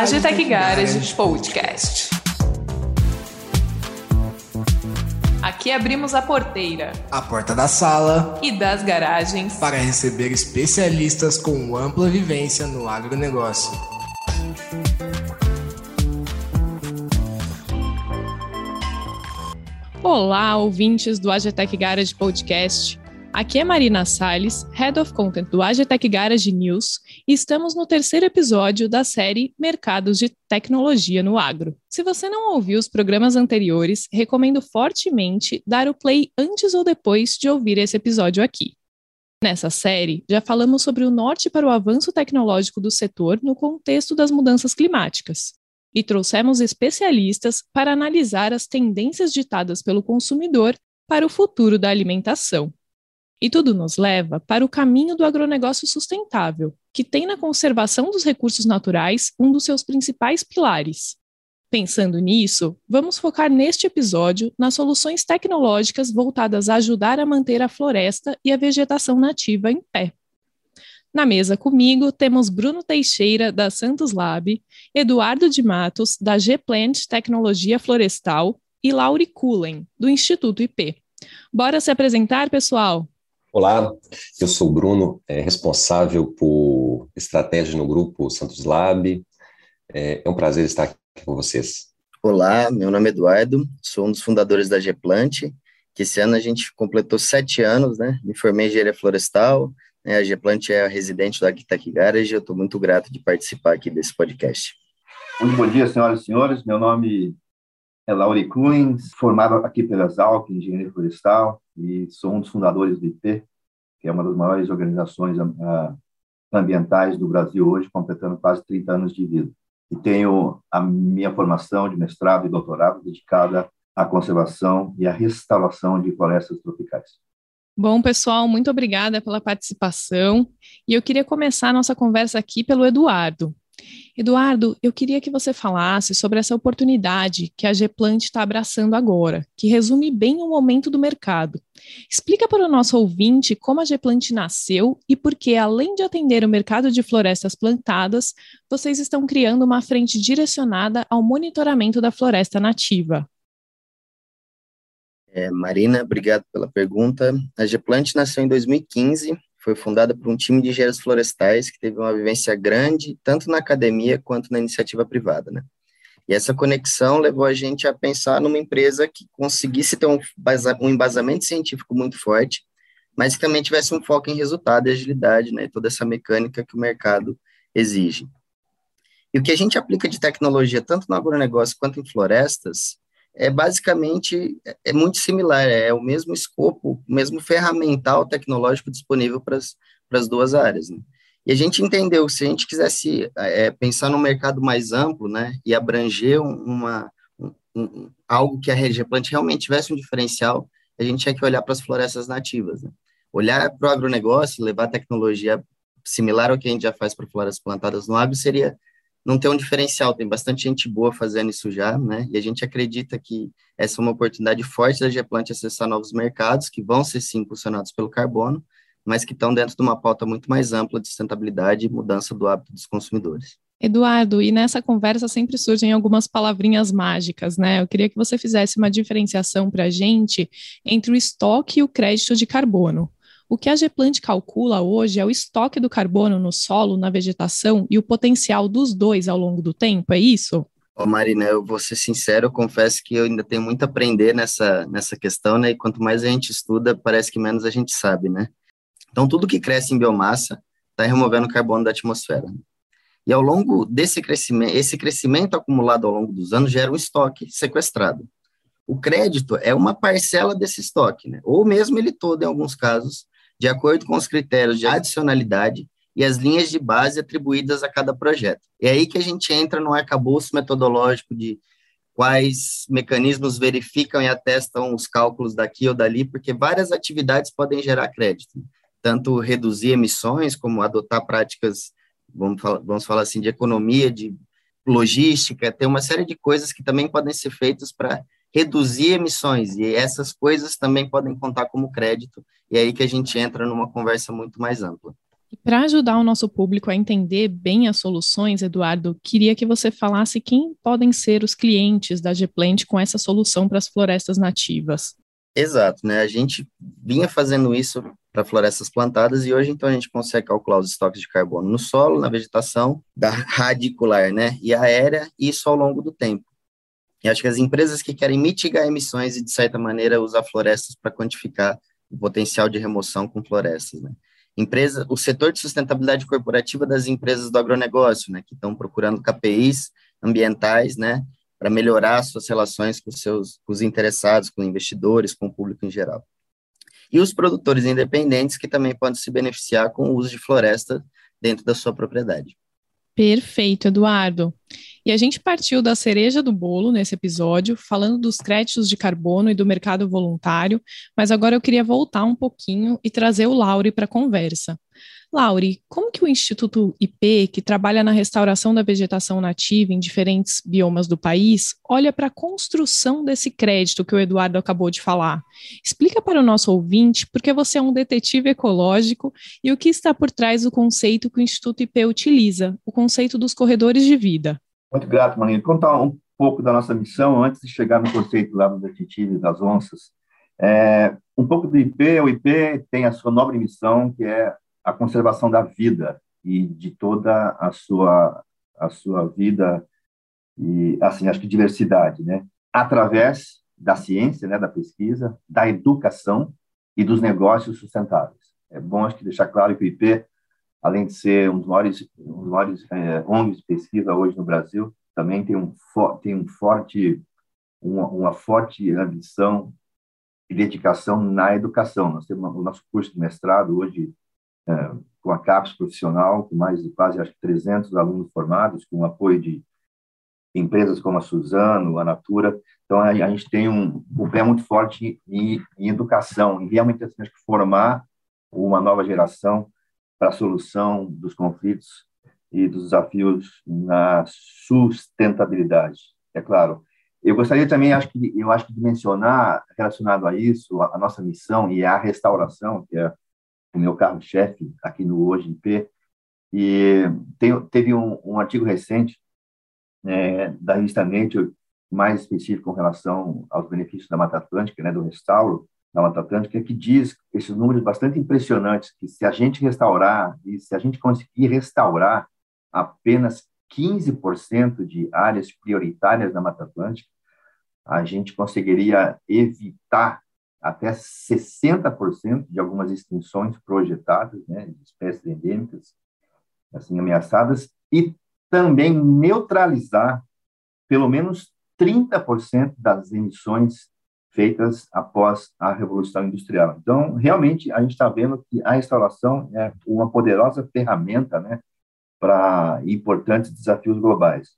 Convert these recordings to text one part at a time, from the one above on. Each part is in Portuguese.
Agitec Garage Podcast. Aqui abrimos a porteira, a porta da sala e das garagens para receber especialistas com ampla vivência no agronegócio. Olá, ouvintes do Agitec Garage Podcast. Aqui é Marina Salles, Head of Content do Agitec Garage News, e estamos no terceiro episódio da série Mercados de Tecnologia no Agro. Se você não ouviu os programas anteriores, recomendo fortemente dar o play antes ou depois de ouvir esse episódio aqui. Nessa série, já falamos sobre o norte para o avanço tecnológico do setor no contexto das mudanças climáticas. E trouxemos especialistas para analisar as tendências ditadas pelo consumidor para o futuro da alimentação. E tudo nos leva para o caminho do agronegócio sustentável, que tem na conservação dos recursos naturais um dos seus principais pilares. Pensando nisso, vamos focar neste episódio nas soluções tecnológicas voltadas a ajudar a manter a floresta e a vegetação nativa em pé. Na mesa comigo temos Bruno Teixeira, da Santos Lab, Eduardo de Matos, da G-Plant Tecnologia Florestal, e Lauri Cullen, do Instituto IP. Bora se apresentar, pessoal? Olá, eu sou o Bruno, é, responsável por estratégia no grupo Santos Lab. É, é um prazer estar aqui com vocês. Olá, meu nome é Eduardo, sou um dos fundadores da Geplant, que esse ano a gente completou sete anos, né? Me formei em engenharia florestal, né? a Geplant é a residente do Arquitect Garage, eu estou muito grato de participar aqui desse podcast. Muito bom dia, senhoras e senhores, meu nome é Lauri Kuhn, formado aqui pela Exalc, engenharia florestal, e sou um dos fundadores do IP, que é uma das maiores organizações uh, ambientais do Brasil hoje, completando quase 30 anos de vida. E tenho a minha formação de mestrado e doutorado dedicada à conservação e à restauração de florestas tropicais. Bom, pessoal, muito obrigada pela participação. E eu queria começar a nossa conversa aqui pelo Eduardo. Eduardo, eu queria que você falasse sobre essa oportunidade que a Geplant está abraçando agora, que resume bem o momento do mercado. Explica para o nosso ouvinte como a Geplant nasceu e por que, além de atender o mercado de florestas plantadas, vocês estão criando uma frente direcionada ao monitoramento da floresta nativa. É, Marina, obrigado pela pergunta. A Geplant nasceu em 2015 foi fundada por um time de engenheiros florestais que teve uma vivência grande, tanto na academia quanto na iniciativa privada, né? E essa conexão levou a gente a pensar numa empresa que conseguisse ter um, um embasamento científico muito forte, mas que também tivesse um foco em resultado e agilidade, né? Toda essa mecânica que o mercado exige. E o que a gente aplica de tecnologia, tanto no agronegócio quanto em florestas, é basicamente é muito similar, é o mesmo escopo, o mesmo ferramental tecnológico disponível para as duas áreas. Né? E a gente entendeu que se a gente quisesse é, pensar num mercado mais amplo, né, e abranger uma, um, um, algo que a Regeplant realmente tivesse um diferencial, a gente tinha que olhar para as florestas nativas. Né? Olhar para o agronegócio, levar tecnologia similar ao que a gente já faz para florestas plantadas no agro seria não tem um diferencial, tem bastante gente boa fazendo isso já, né? E a gente acredita que essa é uma oportunidade forte da Geplant acessar novos mercados, que vão ser sim impulsionados pelo carbono, mas que estão dentro de uma pauta muito mais ampla de sustentabilidade e mudança do hábito dos consumidores. Eduardo, e nessa conversa sempre surgem algumas palavrinhas mágicas, né? Eu queria que você fizesse uma diferenciação para a gente entre o estoque e o crédito de carbono. O que a Geplant calcula hoje é o estoque do carbono no solo, na vegetação e o potencial dos dois ao longo do tempo, é isso? Ô Marina, eu vou ser sincero, eu confesso que eu ainda tenho muito a aprender nessa, nessa questão, né? E quanto mais a gente estuda, parece que menos a gente sabe, né? Então, tudo que cresce em biomassa está removendo carbono da atmosfera. E ao longo desse crescimento, esse crescimento acumulado ao longo dos anos gera um estoque sequestrado. O crédito é uma parcela desse estoque, né? Ou mesmo ele todo, em alguns casos, de acordo com os critérios de adicionalidade e as linhas de base atribuídas a cada projeto. É aí que a gente entra no arcabouço metodológico de quais mecanismos verificam e atestam os cálculos daqui ou dali, porque várias atividades podem gerar crédito, tanto reduzir emissões, como adotar práticas, vamos falar, vamos falar assim, de economia, de logística, tem uma série de coisas que também podem ser feitas para reduzir emissões, e essas coisas também podem contar como crédito, e é aí que a gente entra numa conversa muito mais ampla. Para ajudar o nosso público a entender bem as soluções, Eduardo, queria que você falasse quem podem ser os clientes da Gplant com essa solução para as florestas nativas. Exato, né? A gente vinha fazendo isso para florestas plantadas e hoje então a gente consegue calcular os estoques de carbono no solo, na vegetação, da radicular, né, e aérea, isso ao longo do tempo. E acho que as empresas que querem mitigar emissões e de certa maneira usar florestas para quantificar o potencial de remoção com florestas, né? Empresa, o setor de sustentabilidade corporativa das empresas do agronegócio, né, que estão procurando KPIs ambientais, né, para melhorar suas relações com, seus, com os interessados, com investidores, com o público em geral. E os produtores independentes que também podem se beneficiar com o uso de floresta dentro da sua propriedade. Perfeito, Eduardo. E a gente partiu da cereja do bolo nesse episódio, falando dos créditos de carbono e do mercado voluntário, mas agora eu queria voltar um pouquinho e trazer o Lauri para a conversa. Lauri, como que o Instituto IP, que trabalha na restauração da vegetação nativa em diferentes biomas do país, olha para a construção desse crédito que o Eduardo acabou de falar? Explica para o nosso ouvinte porque você é um detetive ecológico e o que está por trás do conceito que o Instituto IP utiliza, o conceito dos corredores de vida. Muito grato, Marinho. Contar um pouco da nossa missão antes de chegar no conceito lá do detetive das onças. É, um pouco do IP, o IP tem a sua nobre missão, que é a conservação da vida e de toda a sua a sua vida e assim acho que diversidade, né? Através da ciência, né, da pesquisa, da educação e dos negócios sustentáveis. É bom acho que deixar claro que o IP, além de ser um dos maiores, um dos maiores é, ONGs de pesquisa hoje no Brasil, também tem um tem um forte uma, uma forte ambição e dedicação na educação. Nós temos o nosso curso de mestrado hoje é, com a CAPES profissional, com mais de quase acho 300 alunos formados, com o apoio de empresas como a Suzano, a Natura. Então, a, a gente tem um, um pé muito forte em, em educação, e realmente assim, acho que formar uma nova geração para a solução dos conflitos e dos desafios na sustentabilidade. É claro, eu gostaria também, acho que eu acho que de mencionar relacionado a isso, a, a nossa missão e a restauração, que é o meu carro-chefe aqui no Hoje IP, e tem, teve um, um, artigo recente né, da revista Nature, mais específico com relação aos benefícios da Mata Atlântica, né, do restauro da Mata Atlântica, que diz esses números bastante impressionantes, que se a gente restaurar, e se a gente conseguir restaurar apenas 15% de áreas prioritárias da Mata Atlântica, a gente conseguiria evitar até 60% de algumas extinções projetadas, né, de espécies endêmicas, assim, ameaçadas, e também neutralizar pelo menos 30% das emissões feitas após a Revolução Industrial. Então, realmente, a gente está vendo que a restauração é uma poderosa ferramenta né, para importantes desafios globais.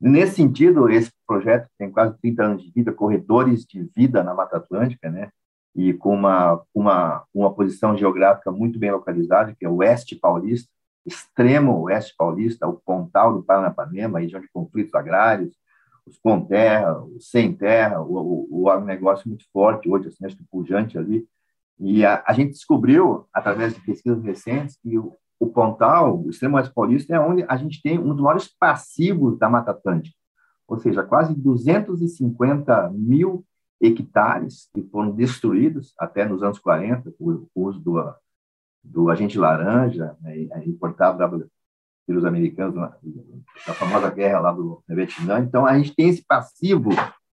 Nesse sentido, esse projeto tem quase 30 anos de vida, Corredores de Vida na Mata Atlântica, né, e com uma, uma, uma posição geográfica muito bem localizada, que é o oeste paulista, extremo oeste paulista, o Pontal do Paranapanema, região de conflitos agrários, os com terra, os sem terra, o, o, o agronegócio muito forte hoje, assim, acho que pujante ali. E a, a gente descobriu, através de pesquisas recentes, que o, o Pontal, o extremo oeste paulista, é onde a gente tem um dos maiores passivos da Mata Atlântica, ou seja, quase 250 mil hectares que foram destruídos até nos anos 40 por uso do, do agente laranja, né, importado pelos americanos na, na famosa guerra lá do Vietnã. Então, a gente tem esse passivo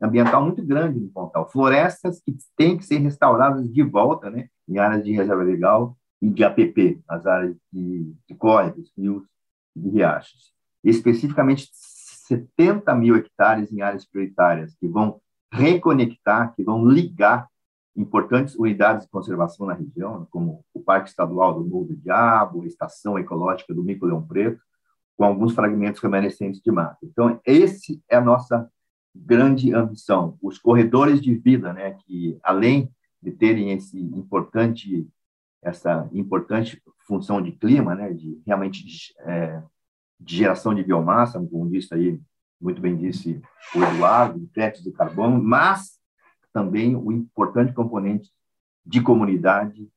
ambiental muito grande no Pontal. Florestas que têm que ser restauradas de volta né, em áreas de reserva legal e de APP, as áreas de, de córregos, rios e de riachos. Especificamente 70 mil hectares em áreas prioritárias, que vão reconectar, que vão ligar importantes unidades de conservação na região, como o Parque Estadual do Morro do Diabo, a Estação Ecológica do Mico Leão Preto, com alguns fragmentos remanescentes de mata. Então, esse é a nossa grande ambição, os corredores de vida, né, que além de terem esse importante essa importante função de clima, né, de realmente de, é, de geração de biomassa, como disse aí muito bem disse o Eduardo, créditos de carbono, mas também o importante componente de comunidade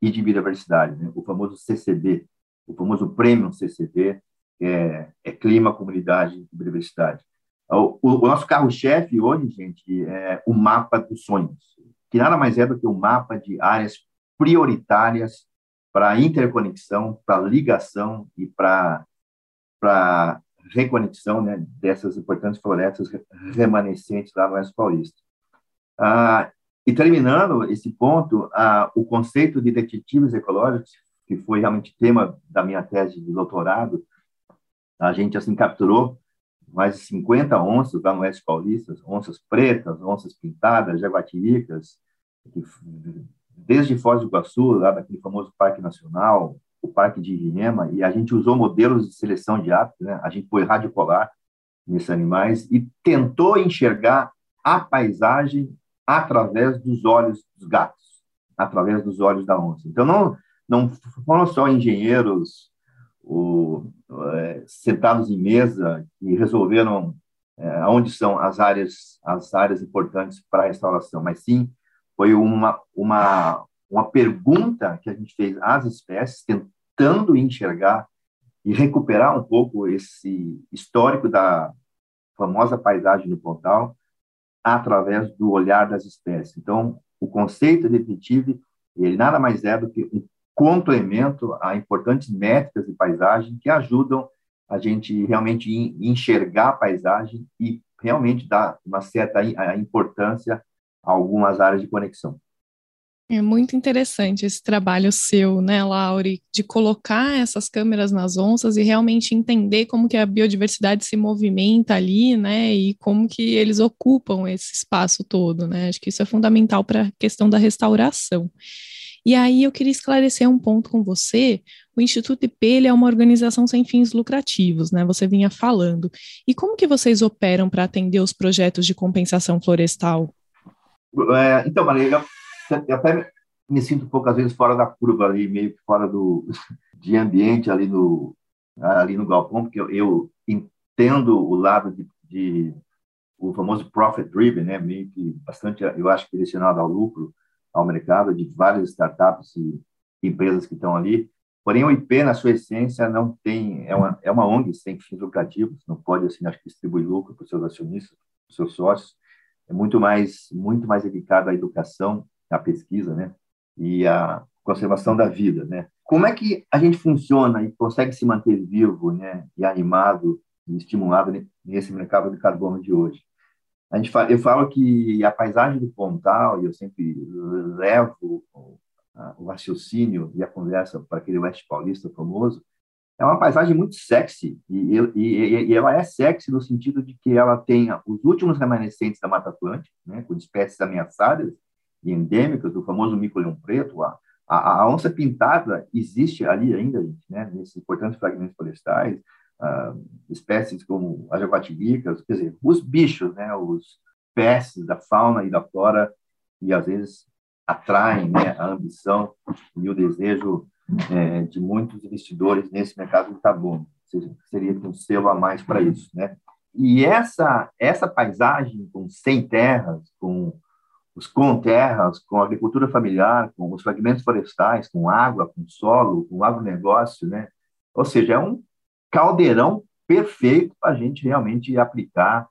e de biodiversidade, né? o famoso CCB, o famoso Prêmio CCB, é, é Clima, Comunidade e Biodiversidade. O, o, o nosso carro-chefe hoje, gente, é o mapa dos sonhos, que nada mais é do que um mapa de áreas prioritárias para interconexão, para ligação e para reconexão né, dessas importantes florestas remanescentes lá no Oeste Paulista. Ah, e terminando esse ponto, ah, o conceito de detetives ecológicos, que foi realmente tema da minha tese de doutorado, a gente assim capturou mais de 50 onças lá no Oeste Paulista, onças pretas, onças pintadas, jaguatiricas, desde Foz do Iguaçu, lá daquele famoso Parque Nacional, o Parque de Irinema, e a gente usou modelos de seleção de hábitos, né? a gente pôs rádio polar nesses animais e tentou enxergar a paisagem através dos olhos dos gatos, através dos olhos da onça. Então, não, não foram só engenheiros o, é, sentados em mesa e resolveram é, onde são as áreas as áreas importantes para a restauração, mas sim foi uma, uma, uma pergunta que a gente fez às espécies, tentando enxergar e recuperar um pouco esse histórico da famosa paisagem do Pontal através do olhar das espécies. Então, o conceito de detetive, ele nada mais é do que um complemento a importantes métricas de paisagem que ajudam a gente realmente enxergar a paisagem e realmente dar uma certa importância algumas áreas de conexão. É muito interessante esse trabalho seu, né, Laure, de colocar essas câmeras nas onças e realmente entender como que a biodiversidade se movimenta ali, né, e como que eles ocupam esse espaço todo, né? Acho que isso é fundamental para a questão da restauração. E aí eu queria esclarecer um ponto com você. O Instituto IP é uma organização sem fins lucrativos, né? Você vinha falando. E como que vocês operam para atender os projetos de compensação florestal? É, então, Maria, eu até me sinto pouco, às vezes, fora da curva ali, meio que fora do, de ambiente ali no, ali no galpão, porque eu, eu entendo o lado de, de, o famoso profit driven, né, meio que bastante, eu acho, direcionado ao lucro, ao mercado, de várias startups e empresas que estão ali. Porém, o IP, na sua essência, não tem, é uma, é uma ONG sem fins lucrativos, não pode, assim, acho que distribuir lucro para os seus acionistas, para os seus sócios, é muito mais muito mais dedicado à educação, à pesquisa, né? E à conservação da vida, né? Como é que a gente funciona e consegue se manter vivo, né? E animado e estimulado nesse mercado de carbono de hoje? A gente fala, eu falo que a paisagem do Pontal, e eu sempre levo o, raciocínio e a conversa para aquele Oeste Paulista famoso, é uma paisagem muito sexy, e, e, e, ela é sexy no sentido de que ela tem os últimos remanescentes da Mata Atlântica, né, com espécies ameaçadas endêmicas, do famoso mico-leão preto, a, a, a, onça pintada existe ali ainda, né, nesses importantes fragmentos florestais, uh, espécies como as jaguatiricas, quer dizer, os bichos, né, os peces da fauna e da flora, e às vezes atraem né, a ambição e o desejo é, de muitos investidores nesse mercado de carbono. Seria um selo a mais para isso, né? E essa essa paisagem com sem terras, com os com terras, com agricultura familiar, com os fragmentos florestais, com água, com solo, com agronegócio, né? Ou seja, é um caldeirão perfeito para a gente realmente aplicar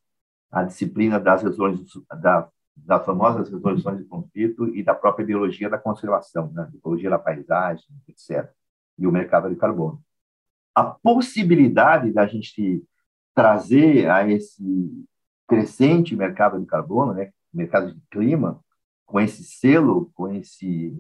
a disciplina das resoluções da, das famosas resoluções de conflito e da própria biologia da conservação, né? biologia da paisagem, etc., e o mercado de carbono. A possibilidade da gente trazer a esse crescente mercado de carbono, né? Mercado de clima, com esse selo, com esse,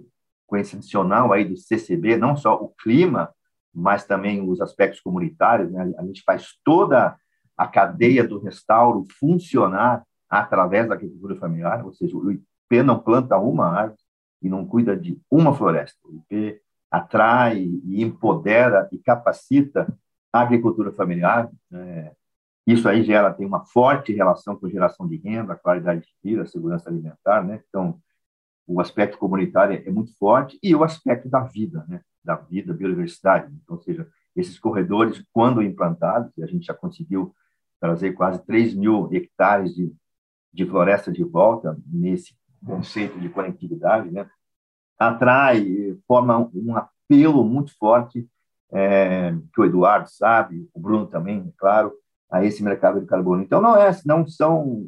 com esse adicional aí do CCB, não só o clima, mas também os aspectos comunitários, né? a gente faz toda a cadeia do restauro funcionar através da agricultura familiar, ou seja, o IP não planta uma árvore e não cuida de uma floresta. O IP atrai e empodera e capacita a agricultura familiar. É, isso aí gera tem uma forte relação com geração de renda, qualidade de vida, segurança alimentar, né? Então, o aspecto comunitário é muito forte e o aspecto da vida, né? Da vida, biodiversidade. Então, ou seja, esses corredores, quando implantados, a gente já conseguiu trazer quase 3 mil hectares de de floresta de volta, nesse conceito de conectividade, né? atrai, forma um apelo muito forte é, que o Eduardo sabe, o Bruno também, claro, a esse mercado de carbono. Então, não, é, não são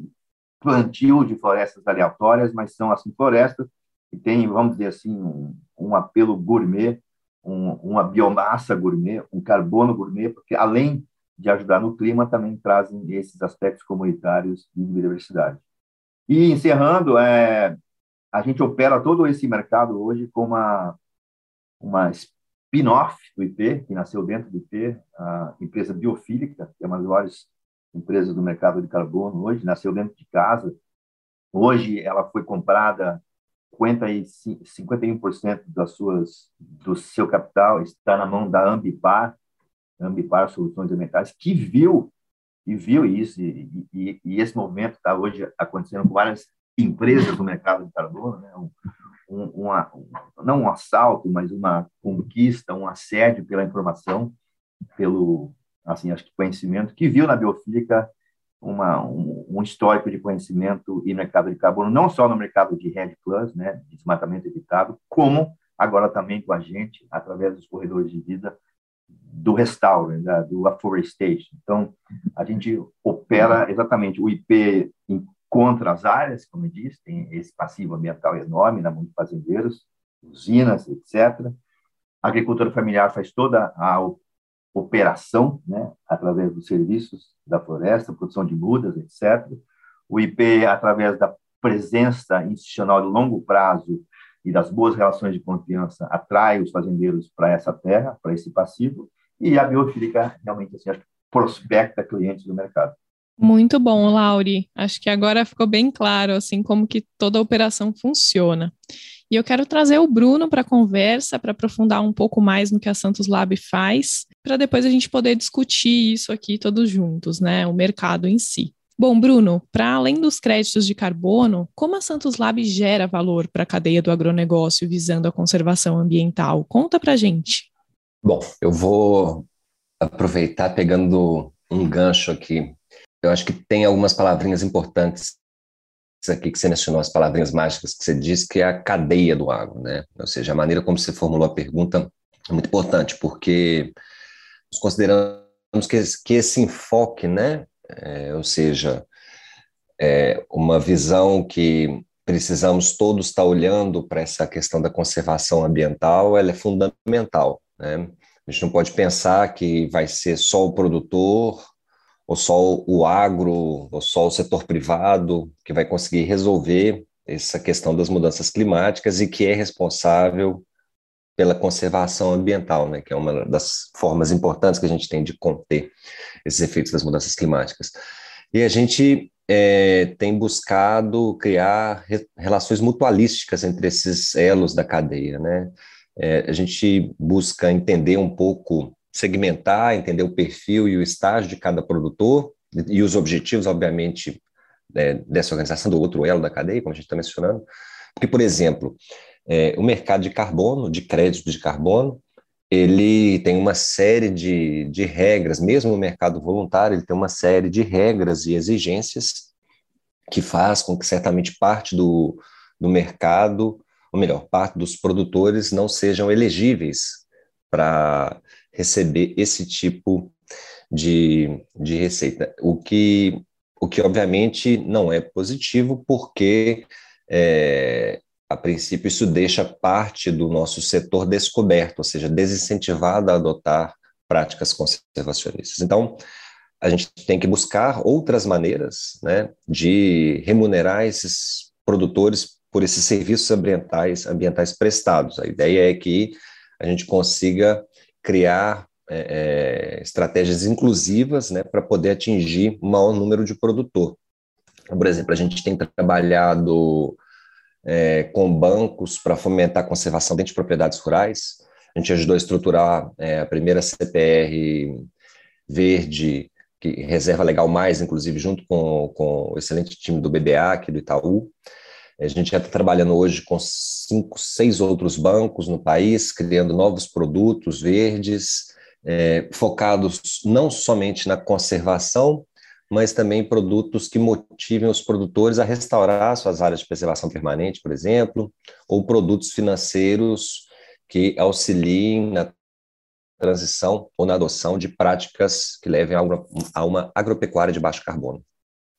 plantio de florestas aleatórias, mas são assim florestas que têm, vamos dizer assim, um, um apelo gourmet, um, uma biomassa gourmet, um carbono gourmet, porque além de ajudar no clima, também trazem esses aspectos comunitários e de biodiversidade. E encerrando, é, a gente opera todo esse mercado hoje com uma, uma spin-off do IP, que nasceu dentro do IP, a empresa Biofílica, que é uma das maiores empresas do mercado de carbono hoje, nasceu dentro de casa. Hoje ela foi comprada 55, 51% das suas do seu capital está na mão da Ambipar, Ambipar Soluções Ambientais, que viu e viu isso e, e, e esse movimento está hoje acontecendo com várias empresas do mercado de carbono, né? um, um, uma, não um assalto, mas uma conquista, um assédio pela informação, pelo assim acho que conhecimento, que viu na biofísica uma, um, um, histórico de conhecimento e mercado de carbono, não só no mercado de RED Plus, né, de desmatamento evitado, como agora também com a gente, através dos corredores de vida do restauro, do afforestation. Então, a gente opera exatamente o IP contra as áreas, como eu disse, tem esse passivo ambiental enorme na mão de fazendeiros, usinas, etc. A agricultura familiar faz toda a operação, né, através dos serviços da floresta, produção de mudas, etc. O IP, através da presença institucional de longo prazo e das boas relações de confiança, atrai os fazendeiros para essa terra, para esse passivo, e a biofílica realmente assim, prospecta clientes do mercado. Muito bom, Lauri. Acho que agora ficou bem claro assim como que toda a operação funciona. E eu quero trazer o Bruno para a conversa, para aprofundar um pouco mais no que a Santos Lab faz, para depois a gente poder discutir isso aqui todos juntos, né? O mercado em si. Bom, Bruno, para além dos créditos de carbono, como a Santos Lab gera valor para a cadeia do agronegócio visando a conservação ambiental? Conta para gente. Bom, eu vou aproveitar pegando um gancho aqui eu acho que tem algumas palavrinhas importantes aqui que você mencionou, as palavrinhas mágicas que você disse, que é a cadeia do agro, né? Ou seja, a maneira como você formulou a pergunta é muito importante, porque nós consideramos que, que esse enfoque, né? É, ou seja, é uma visão que precisamos todos estar olhando para essa questão da conservação ambiental, ela é fundamental, né? A gente não pode pensar que vai ser só o produtor ou só o agro, ou só o setor privado que vai conseguir resolver essa questão das mudanças climáticas e que é responsável pela conservação ambiental, né, que é uma das formas importantes que a gente tem de conter esses efeitos das mudanças climáticas. E a gente é, tem buscado criar re relações mutualísticas entre esses elos da cadeia, né? É, a gente busca entender um pouco segmentar, entender o perfil e o estágio de cada produtor e os objetivos, obviamente, é, dessa organização, do outro elo da cadeia, como a gente está mencionando. Porque, por exemplo, é, o mercado de carbono, de crédito de carbono, ele tem uma série de, de regras, mesmo o mercado voluntário, ele tem uma série de regras e exigências que faz com que certamente parte do, do mercado, ou melhor, parte dos produtores não sejam elegíveis para receber esse tipo de, de receita, o que, o que obviamente não é positivo, porque é, a princípio isso deixa parte do nosso setor descoberto, ou seja, desincentivado a adotar práticas conservacionistas. Então, a gente tem que buscar outras maneiras né, de remunerar esses produtores por esses serviços ambientais, ambientais prestados. A ideia é que a gente consiga criar é, é, estratégias inclusivas né, para poder atingir o maior número de produtor. Por exemplo, a gente tem trabalhado é, com bancos para fomentar a conservação dentro de propriedades rurais. A gente ajudou a estruturar é, a primeira CPR verde, que reserva legal mais, inclusive, junto com, com o excelente time do BBA, aqui do Itaú. A gente já está trabalhando hoje com cinco, seis outros bancos no país, criando novos produtos verdes, é, focados não somente na conservação, mas também produtos que motivem os produtores a restaurar suas áreas de preservação permanente, por exemplo, ou produtos financeiros que auxiliem na transição ou na adoção de práticas que levem a uma agropecuária de baixo carbono.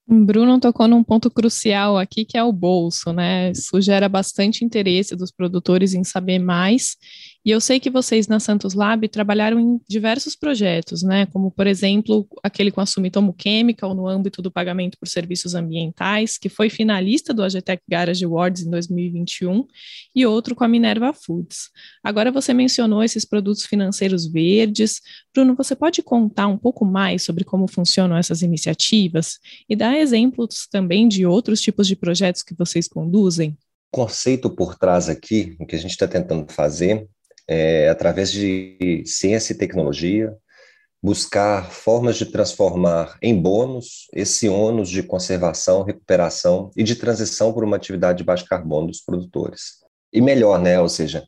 Bruno tocou num ponto crucial aqui, que é o bolso, né? Isso gera bastante interesse dos produtores em saber mais e eu sei que vocês na Santos Lab trabalharam em diversos projetos, né? Como, por exemplo, aquele com a Sumitomo Chemical no âmbito do pagamento por serviços ambientais, que foi finalista do Agtech Garage Awards em 2021, e outro com a Minerva Foods. Agora você mencionou esses produtos financeiros verdes. Bruno, você pode contar um pouco mais sobre como funcionam essas iniciativas e dar exemplos também de outros tipos de projetos que vocês conduzem? O conceito por trás aqui, o que a gente está tentando fazer é, através de ciência e tecnologia, buscar formas de transformar em bônus esse ônus de conservação, recuperação e de transição por uma atividade de baixo carbono dos produtores. E melhor, né? Ou seja,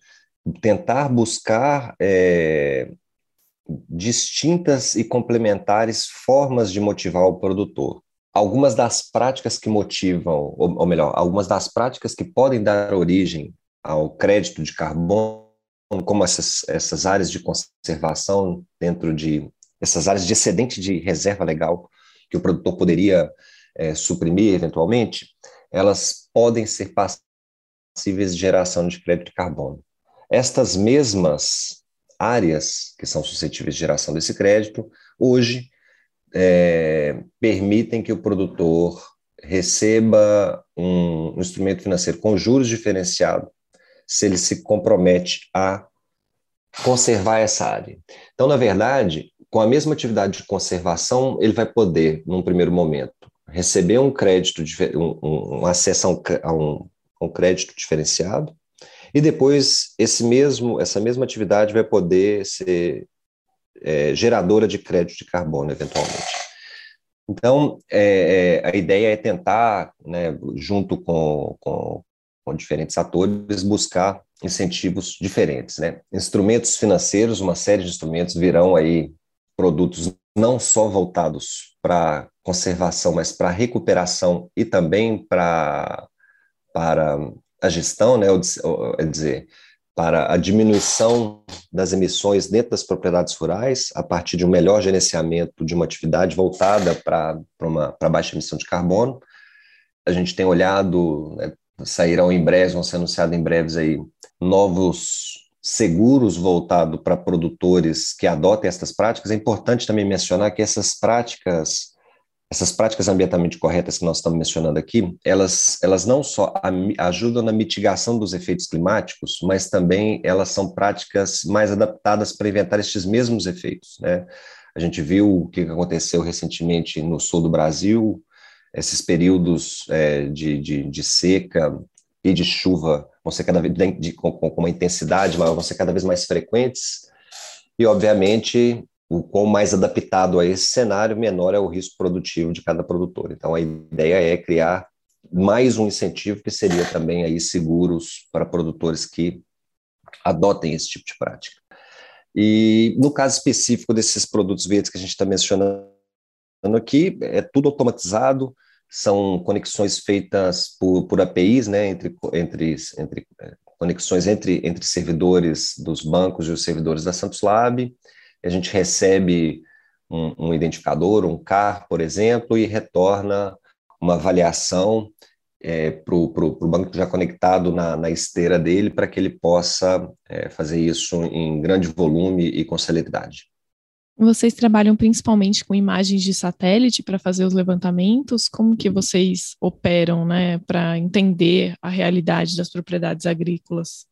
tentar buscar é, distintas e complementares formas de motivar o produtor. Algumas das práticas que motivam, ou, ou melhor, algumas das práticas que podem dar origem ao crédito de carbono como essas, essas áreas de conservação dentro de essas áreas de excedente de reserva legal que o produtor poderia é, suprimir eventualmente, elas podem ser passíveis de geração de crédito de carbono. Estas mesmas áreas que são suscetíveis de geração desse crédito, hoje é, permitem que o produtor receba um instrumento financeiro com juros diferenciados se ele se compromete a conservar essa área. Então, na verdade, com a mesma atividade de conservação, ele vai poder, num primeiro momento, receber um crédito, um, um acesso a um, um crédito diferenciado, e depois esse mesmo, essa mesma atividade vai poder ser é, geradora de crédito de carbono, eventualmente. Então, é, é, a ideia é tentar, né, junto com, com, com diferentes atores, buscar incentivos diferentes, né? Instrumentos financeiros, uma série de instrumentos virão aí produtos não só voltados para conservação, mas para recuperação e também para a gestão, né? É dizer, para a diminuição das emissões dentro das propriedades rurais, a partir de um melhor gerenciamento de uma atividade voltada para uma baixa emissão de carbono. A gente tem olhado né, sairão em breve, vão ser anunciados em breves aí novos seguros voltados para produtores que adotem essas práticas. É importante também mencionar que essas práticas, essas práticas ambientalmente corretas que nós estamos mencionando aqui, elas, elas não só ajudam na mitigação dos efeitos climáticos, mas também elas são práticas mais adaptadas para evitar estes mesmos efeitos, né? A gente viu o que aconteceu recentemente no sul do Brasil, esses períodos é, de, de, de, seca e de chuva vão ser cada vez de, com, com, uma intensidade maior, vão ser cada vez mais frequentes, e obviamente o quão mais adaptado a esse cenário, menor é o risco produtivo de cada produtor. Então a ideia é criar mais um incentivo que seria também aí seguros para produtores que adotem esse tipo de prática. E no caso específico desses produtos verdes que a gente está mencionando aqui, é tudo automatizado, são conexões feitas por, por APIs, né, entre, entre, entre é, conexões entre, entre servidores dos bancos e os servidores da Santos Lab. A gente recebe um, um identificador, um CAR, por exemplo, e retorna uma avaliação é, para o banco já conectado na, na esteira dele, para que ele possa é, fazer isso em grande volume e com celeridade. Vocês trabalham principalmente com imagens de satélite para fazer os levantamentos? Como que vocês operam, né, para entender a realidade das propriedades agrícolas?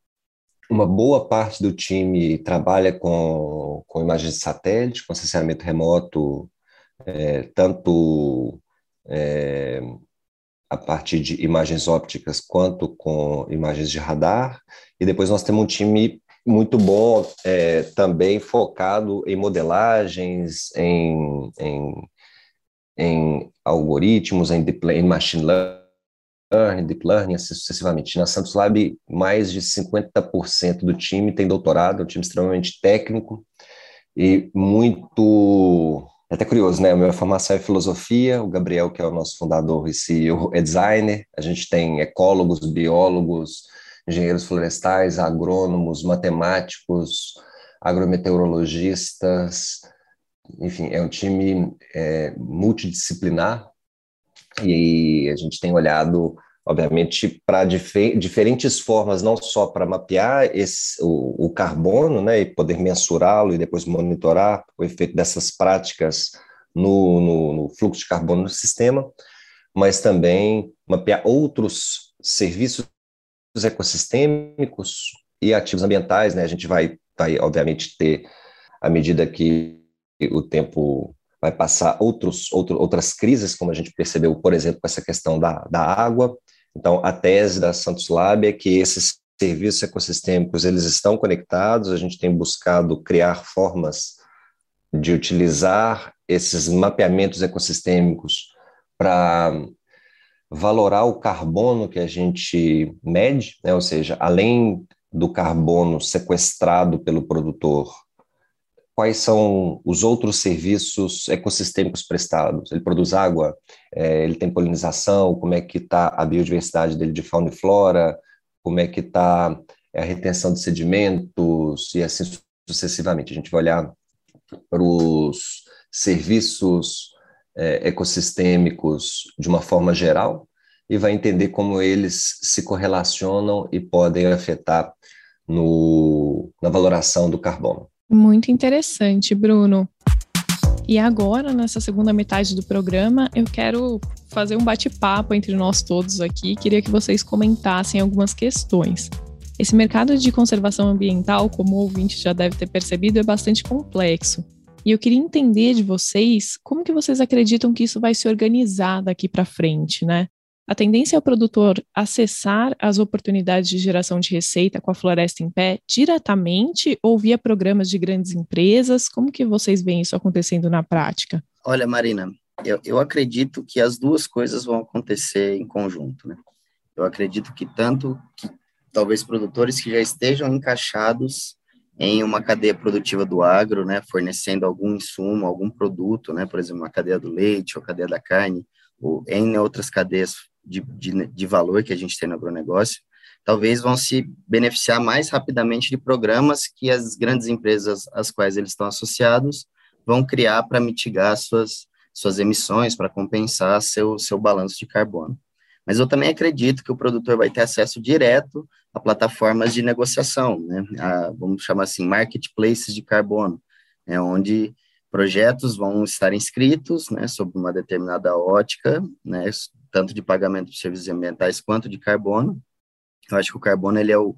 Uma boa parte do time trabalha com, com imagens de satélite, com acessamento remoto, é, tanto é, a partir de imagens ópticas quanto com imagens de radar. E depois nós temos um time muito bom é, também focado em modelagens, em, em, em algoritmos, em, deep, em machine learning, deep learning, assim sucessivamente. Na Santos Lab, mais de 50% do time tem doutorado, é um time extremamente técnico e muito é até curioso, né? A minha formação é filosofia, o Gabriel, que é o nosso fundador e CEO, é designer, a gente tem ecólogos, biólogos, engenheiros florestais, agrônomos, matemáticos, agrometeorologistas, enfim, é um time é, multidisciplinar e a gente tem olhado, obviamente, para dif diferentes formas, não só para mapear esse, o, o, carbono, né, e poder mensurá-lo e depois monitorar o efeito dessas práticas no, no, no fluxo de carbono do sistema, mas também mapear outros serviços ecossistêmicos e ativos ambientais, né? A gente vai, vai obviamente ter à medida que o tempo vai passar outros, outro, outras crises, como a gente percebeu, por exemplo, com essa questão da, da água. Então, a tese da Santos Lab é que esses serviços ecossistêmicos eles estão conectados. A gente tem buscado criar formas de utilizar esses mapeamentos ecossistêmicos para valorar o carbono que a gente mede, né? ou seja, além do carbono sequestrado pelo produtor, quais são os outros serviços ecossistêmicos prestados? Ele produz água, é, ele tem polinização, como é que está a biodiversidade dele de fauna e flora, como é que está a retenção de sedimentos e assim sucessivamente. A gente vai olhar para os serviços é, ecossistêmicos de uma forma geral e vai entender como eles se correlacionam e podem afetar no, na valoração do carbono. Muito interessante, Bruno. E agora, nessa segunda metade do programa, eu quero fazer um bate-papo entre nós todos aqui. Queria que vocês comentassem algumas questões. Esse mercado de conservação ambiental, como o ouvinte já deve ter percebido, é bastante complexo. E eu queria entender de vocês como que vocês acreditam que isso vai se organizar daqui para frente, né? A tendência é o produtor acessar as oportunidades de geração de receita com a floresta em pé diretamente ou via programas de grandes empresas? Como que vocês veem isso acontecendo na prática? Olha, Marina, eu, eu acredito que as duas coisas vão acontecer em conjunto, né? Eu acredito que tanto que talvez produtores que já estejam encaixados em uma cadeia produtiva do agro, né, fornecendo algum insumo, algum produto, né, por exemplo, uma cadeia do leite ou cadeia da carne, ou em outras cadeias de, de, de valor que a gente tem no agronegócio, talvez vão se beneficiar mais rapidamente de programas que as grandes empresas às quais eles estão associados vão criar para mitigar suas, suas emissões, para compensar seu, seu balanço de carbono. Mas eu também acredito que o produtor vai ter acesso direto a plataformas de negociação, né? A, vamos chamar assim, marketplaces de carbono, né? onde projetos vão estar inscritos, né, sob uma determinada ótica, né, tanto de pagamento de serviços ambientais quanto de carbono. Eu acho que o carbono ele é o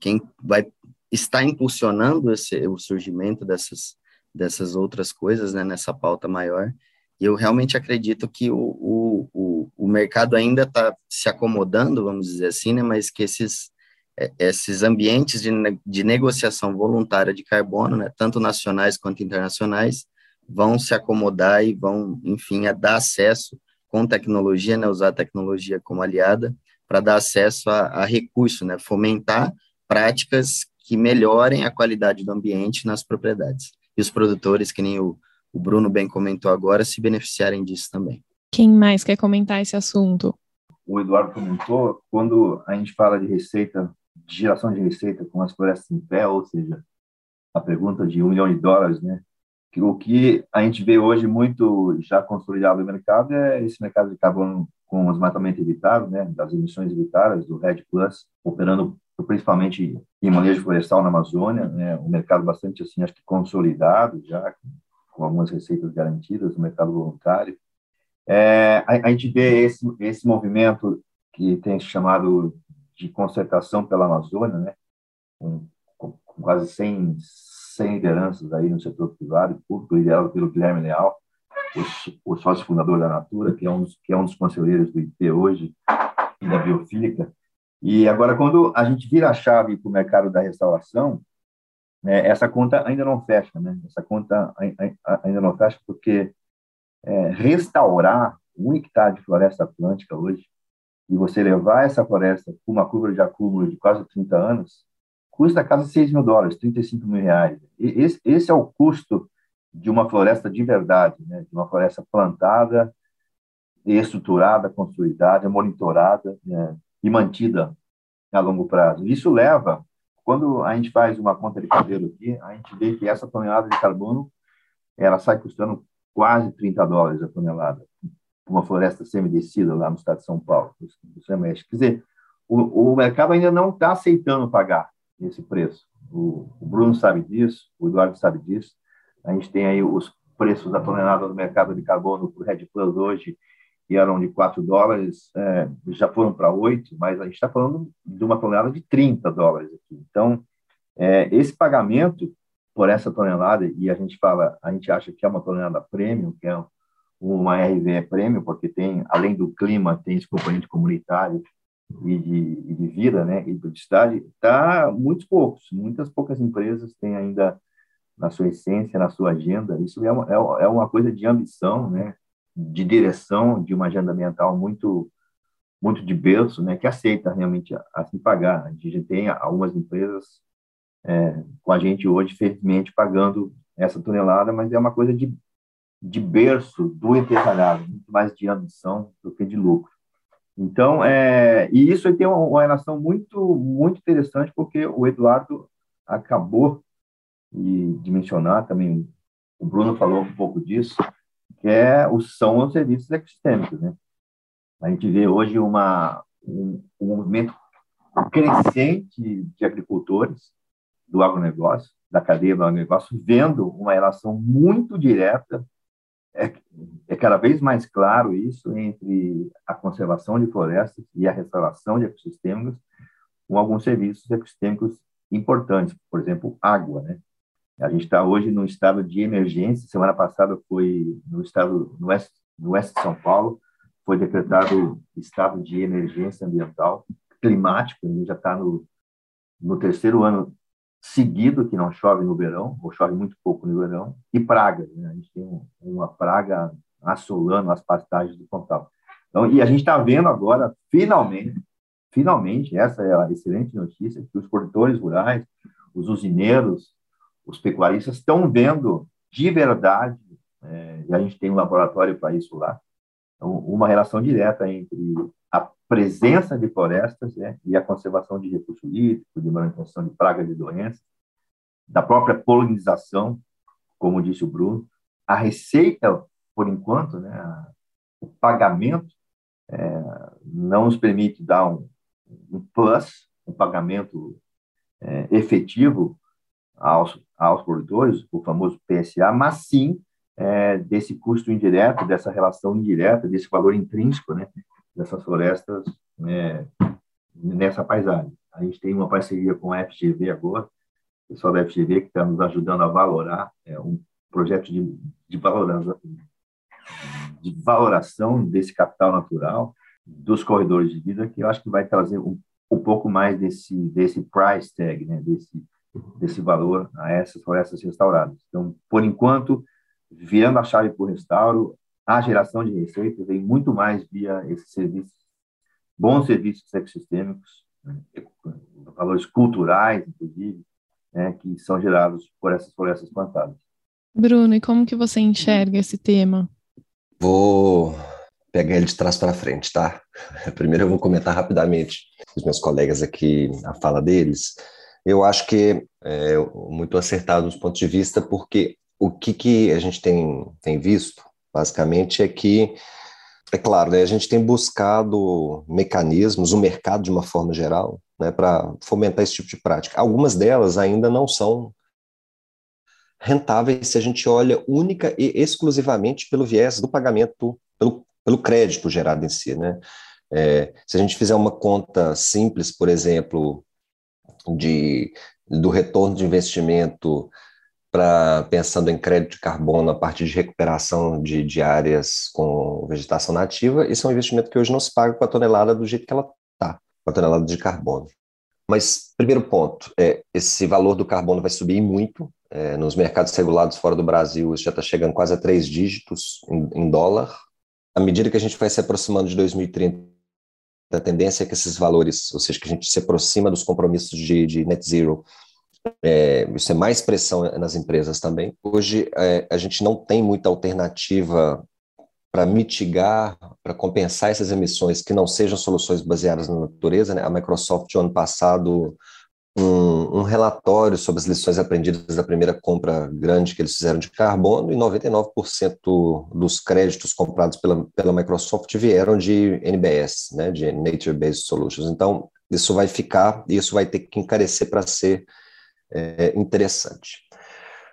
quem vai estar impulsionando esse, o surgimento dessas dessas outras coisas, né, nessa pauta maior. E eu realmente acredito que o, o, o, o mercado ainda está se acomodando, vamos dizer assim, né, mas que esses é, esses ambientes de, de negociação voluntária de carbono, né, tanto nacionais quanto internacionais, vão se acomodar e vão, enfim, a dar acesso com tecnologia, né, usar a tecnologia como aliada para dar acesso a, a recurso, né, fomentar práticas que melhorem a qualidade do ambiente nas propriedades. E os produtores, que nem o, o Bruno bem comentou agora, se beneficiarem disso também. Quem mais quer comentar esse assunto? O Eduardo comentou, quando a gente fala de receita, de geração de receita com as florestas em pé, ou seja, a pergunta de um milhão de dólares, né, que o que a gente vê hoje muito já consolidado no mercado é esse mercado de carbono com o desmatamento evitado, né, das emissões evitadas, do RED Plus, operando principalmente em manejo florestal na Amazônia, né, um mercado bastante, assim, acho que consolidado já, com algumas receitas garantidas, no mercado voluntário. É, a, a, gente vê esse, esse movimento que tem chamado de concertação pela Amazônia, né, com, com, com quase 100, 100 lideranças aí no setor privado e público, liderado pelo Guilherme Leal, o, o sócio fundador da Natura, que é um dos, que é um dos conselheiros do IP hoje e da Biofílica. E agora, quando a gente vira a chave para o mercado da restauração, né, essa conta ainda não fecha, né? Essa conta ainda não fecha porque é, restaurar um hectare de floresta atlântica hoje e você levar essa floresta com uma curva de acúmulo de quase 30 anos, custa quase 6 mil dólares, 35 mil reais. Esse, esse é o custo de uma floresta de verdade, né? de uma floresta plantada, estruturada, consolidada, monitorada né? e mantida a longo prazo. Isso leva quando a gente faz uma conta de cabelo aqui, a gente vê que essa tonelada de carbono ela sai custando quase 30 dólares a tonelada, uma floresta semidescida lá no estado de São Paulo, no Semestre. Quer dizer, o, o mercado ainda não está aceitando pagar esse preço. O, o, Bruno sabe disso, o Eduardo sabe disso. A gente tem aí os preços da tonelada do mercado de carbono para o Red Plus hoje, que eram de 4 dólares, é, já foram para 8, mas a gente está falando de uma tonelada de 30 dólares aqui. Então, é, esse pagamento por essa tonelada, e a gente fala, a gente acha que é uma tonelada premium, que é uma RVE premium, porque tem, além do clima, tem esse componente comunitário e de, e de vida, né, e de cidade, está muitos poucos, muitas poucas empresas têm ainda na sua essência, na sua agenda, isso é uma, é, é uma coisa de ambição, né, de direção de uma agenda ambiental muito muito de berço, né, que aceita realmente a, a se pagar. A gente tem algumas empresas é, com a gente hoje, felizmente, pagando essa tonelada, mas é uma coisa de, de berço do empresariado, muito mais de ambição do que de lucro. Então, é, e isso tem uma, uma relação muito, muito interessante, porque o Eduardo acabou de mencionar também, o Bruno falou um pouco disso, que é, são os serviços ecossistêmicos. Né? A gente vê hoje uma, um, um movimento crescente de agricultores do agronegócio, da cadeia do agronegócio, vendo uma relação muito direta, é, é cada vez mais claro isso, entre a conservação de florestas e a restauração de ecossistemas, com alguns serviços ecossistêmicos importantes, por exemplo, água, né? A gente está hoje num estado de emergência. Semana passada foi no estado no oeste, no oeste de São Paulo foi decretado estado de emergência ambiental climático. A gente já está no, no terceiro ano seguido que não chove no verão, ou chove muito pouco no verão, e pragas. Né? A gente tem uma praga assolando as pastagens do Pontal. Então, e a gente está vendo agora, finalmente, finalmente, essa é a excelente notícia, que os produtores rurais, os usineiros, os pecuaristas estão vendo de verdade, é, e a gente tem um laboratório para isso lá, então, uma relação direta entre a presença de florestas né, e a conservação de recurso hídrico, de manutenção de pragas e doenças, da própria polinização, como disse o Bruno. A receita, por enquanto, né, o pagamento é, não nos permite dar um, um plus, um pagamento é, efetivo aos, aos produtores, o famoso PSA, mas sim é, desse custo indireto, dessa relação indireta, desse valor intrínseco né, dessas florestas é, nessa paisagem. A gente tem uma parceria com a FGV agora, o pessoal da FGV que está nos ajudando a valorar é, um projeto de, de, de valoração desse capital natural, dos corredores de vida, que eu acho que vai trazer um, um pouco mais desse, desse price tag, né, desse, desse valor a essas florestas restauradas. Então, por enquanto, virando a chave para o restauro, a geração de receita vem muito mais via esses serviços, bons serviços ecossistêmicos, né, valores culturais, inclusive, né, que são gerados por essas florestas plantadas. Bruno, e como que você enxerga esse tema? Vou pegar ele de trás para frente, tá? Primeiro eu vou comentar rapidamente os meus colegas aqui, a fala deles. Eu acho que é muito acertado dos pontos de vista, porque o que, que a gente tem, tem visto, basicamente, é que, é claro, né, a gente tem buscado mecanismos, o mercado de uma forma geral, né, para fomentar esse tipo de prática. Algumas delas ainda não são rentáveis se a gente olha única e exclusivamente pelo viés do pagamento, pelo, pelo crédito gerado em si. Né? É, se a gente fizer uma conta simples, por exemplo, de, do retorno de investimento para pensando em crédito de carbono a partir de recuperação de, de áreas com vegetação nativa, isso é um investimento que hoje não se paga com a tonelada do jeito que ela está, com a tonelada de carbono. Mas, primeiro ponto, é, esse valor do carbono vai subir muito. É, nos mercados regulados fora do Brasil, isso já está chegando quase a três dígitos em, em dólar. À medida que a gente vai se aproximando de 2030, a tendência é que esses valores, ou seja, que a gente se aproxima dos compromissos de, de net zero, é, isso é mais pressão nas empresas também. Hoje, é, a gente não tem muita alternativa para mitigar, para compensar essas emissões que não sejam soluções baseadas na natureza. Né? A Microsoft, no ano passado, um, um, relatório sobre as lições aprendidas da primeira compra grande que eles fizeram de carbono e 99% dos créditos comprados pela, pela Microsoft vieram de NBS, né, de Nature Based Solutions. Então, isso vai ficar, isso vai ter que encarecer para ser é, interessante.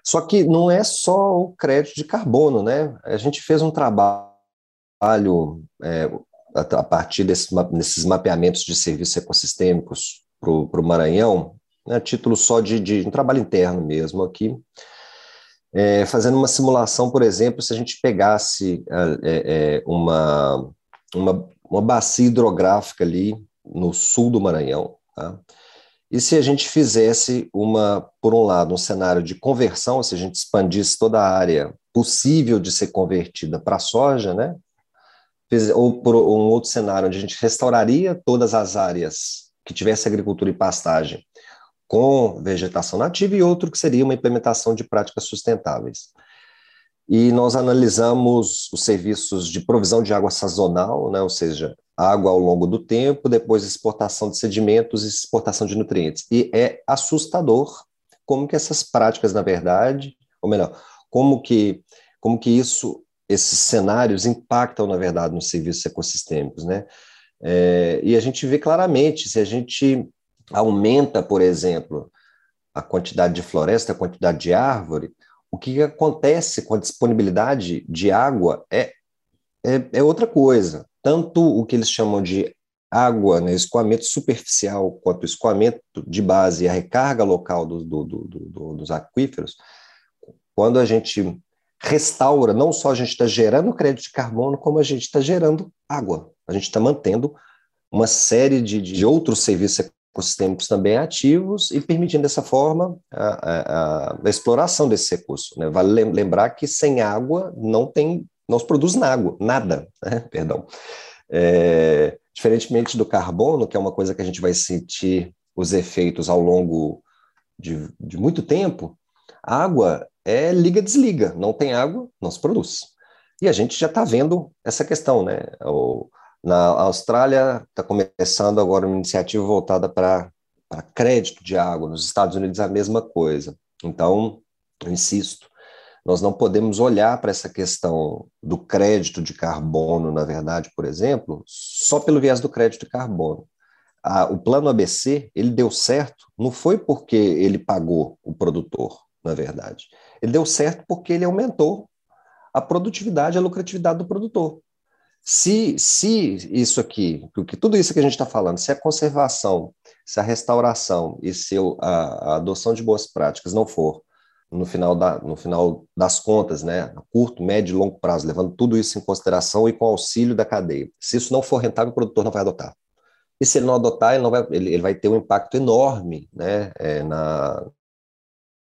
Só que não é só o crédito de carbono, né? A gente fez um trabalho é, a partir desse, desses mapeamentos de serviços ecossistêmicos para o Maranhão, né, título só de, de, um trabalho interno mesmo aqui, é, fazendo uma simulação, por exemplo, se a gente pegasse é, é, uma, uma, uma bacia hidrográfica ali no sul do Maranhão, tá? E se a gente fizesse uma, por um lado, um cenário de conversão, se a gente expandisse toda a área possível de ser convertida para soja, né? Ou por um outro cenário onde a gente restauraria todas as áreas que tivesse agricultura e pastagem com vegetação nativa e outro que seria uma implementação de práticas sustentáveis. E nós analisamos os serviços de provisão de água sazonal, né, ou seja, água ao longo do tempo, depois exportação de sedimentos e exportação de nutrientes. E é assustador como que essas práticas, na verdade, ou melhor, como que, como que isso, esses cenários impactam, na verdade, nos serviços ecossistêmicos, né? É, e a gente vê claramente, se a gente aumenta, por exemplo, a quantidade de floresta, a quantidade de árvore, o que acontece com a disponibilidade de água é, é, é outra coisa. Tanto o que eles chamam de água, né, escoamento superficial, quanto o escoamento de base e a recarga local do, do, do, dos aquíferos, quando a gente restaura, não só a gente está gerando crédito de carbono, como a gente está gerando água. A gente está mantendo uma série de, de outros serviços ecossistêmicos também ativos e permitindo dessa forma a, a, a exploração desse recurso. Né? Vale lembrar que sem água não tem, não se produz nada, nada, né? perdão. É, diferentemente do carbono, que é uma coisa que a gente vai sentir os efeitos ao longo de, de muito tempo, água é liga-desliga, não tem água, não se produz. E a gente já está vendo essa questão, né? O, na Austrália está começando agora uma iniciativa voltada para crédito de água, nos Estados Unidos a mesma coisa. Então, eu insisto, nós não podemos olhar para essa questão do crédito de carbono, na verdade, por exemplo, só pelo viés do crédito de carbono. o plano ABC, ele deu certo, não foi porque ele pagou o produtor, na verdade. Ele deu certo porque ele aumentou a produtividade, a lucratividade do produtor. Se, se isso aqui, porque tudo isso que a gente está falando, se a conservação, se a restauração e se a, a, adoção de boas práticas não for no final, da, no final das contas, né, curto, médio e longo prazo, levando tudo isso em consideração e com auxílio da cadeia, se isso não for rentável, o produtor não vai adotar. E se ele não adotar, ele, não vai, ele, ele vai ter um impacto enorme né, é, na,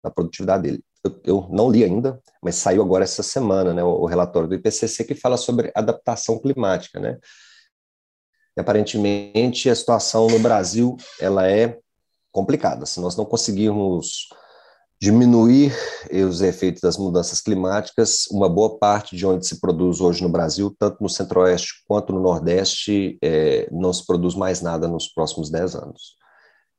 na produtividade dele eu, não li ainda, mas saiu agora essa semana, né, o, o, relatório do IPCC que fala sobre adaptação climática, né? E, aparentemente a situação no Brasil ela é complicada. Se nós não conseguirmos diminuir os efeitos das mudanças climáticas, uma boa parte de onde se produz hoje no Brasil, tanto no Centro-Oeste quanto no Nordeste, é, não se produz mais nada nos próximos 10 anos.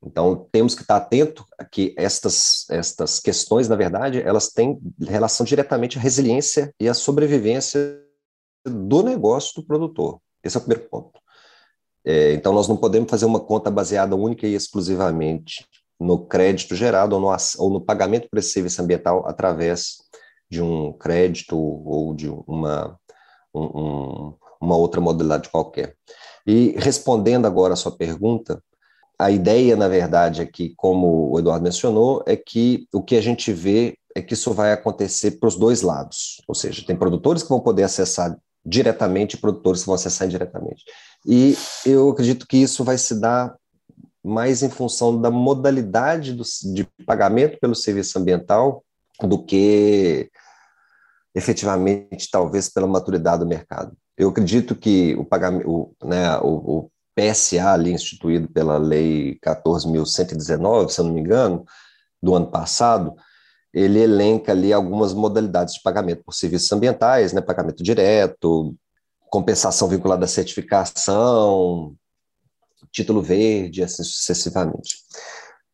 Então, temos que estar atento a que estas, estas questões, na verdade, elas têm relação diretamente à resiliência e à sobrevivência do negócio do produtor. Esse é o primeiro ponto. É, então, nós não podemos fazer uma conta baseada única e exclusivamente no crédito gerado ou no, ou no pagamento por esse serviço ambiental através de um crédito ou de uma, um, uma outra modalidade qualquer. E respondendo agora a sua pergunta, a ideia, na verdade, aqui, como o Eduardo mencionou, é que o que a gente vê é que isso vai acontecer para os dois lados. Ou seja, tem produtores que vão poder acessar diretamente e produtores que vão acessar indiretamente. E eu acredito que isso vai se dar mais em função da modalidade do, de pagamento pelo serviço ambiental do que efetivamente, talvez, pela maturidade do mercado. Eu acredito que o pagamento, né, o, o PSA ali instituído pela Lei 14.119, se eu não me engano, do ano passado, ele elenca ali algumas modalidades de pagamento por serviços ambientais, né, pagamento direto, compensação vinculada à certificação, título verde, assim sucessivamente.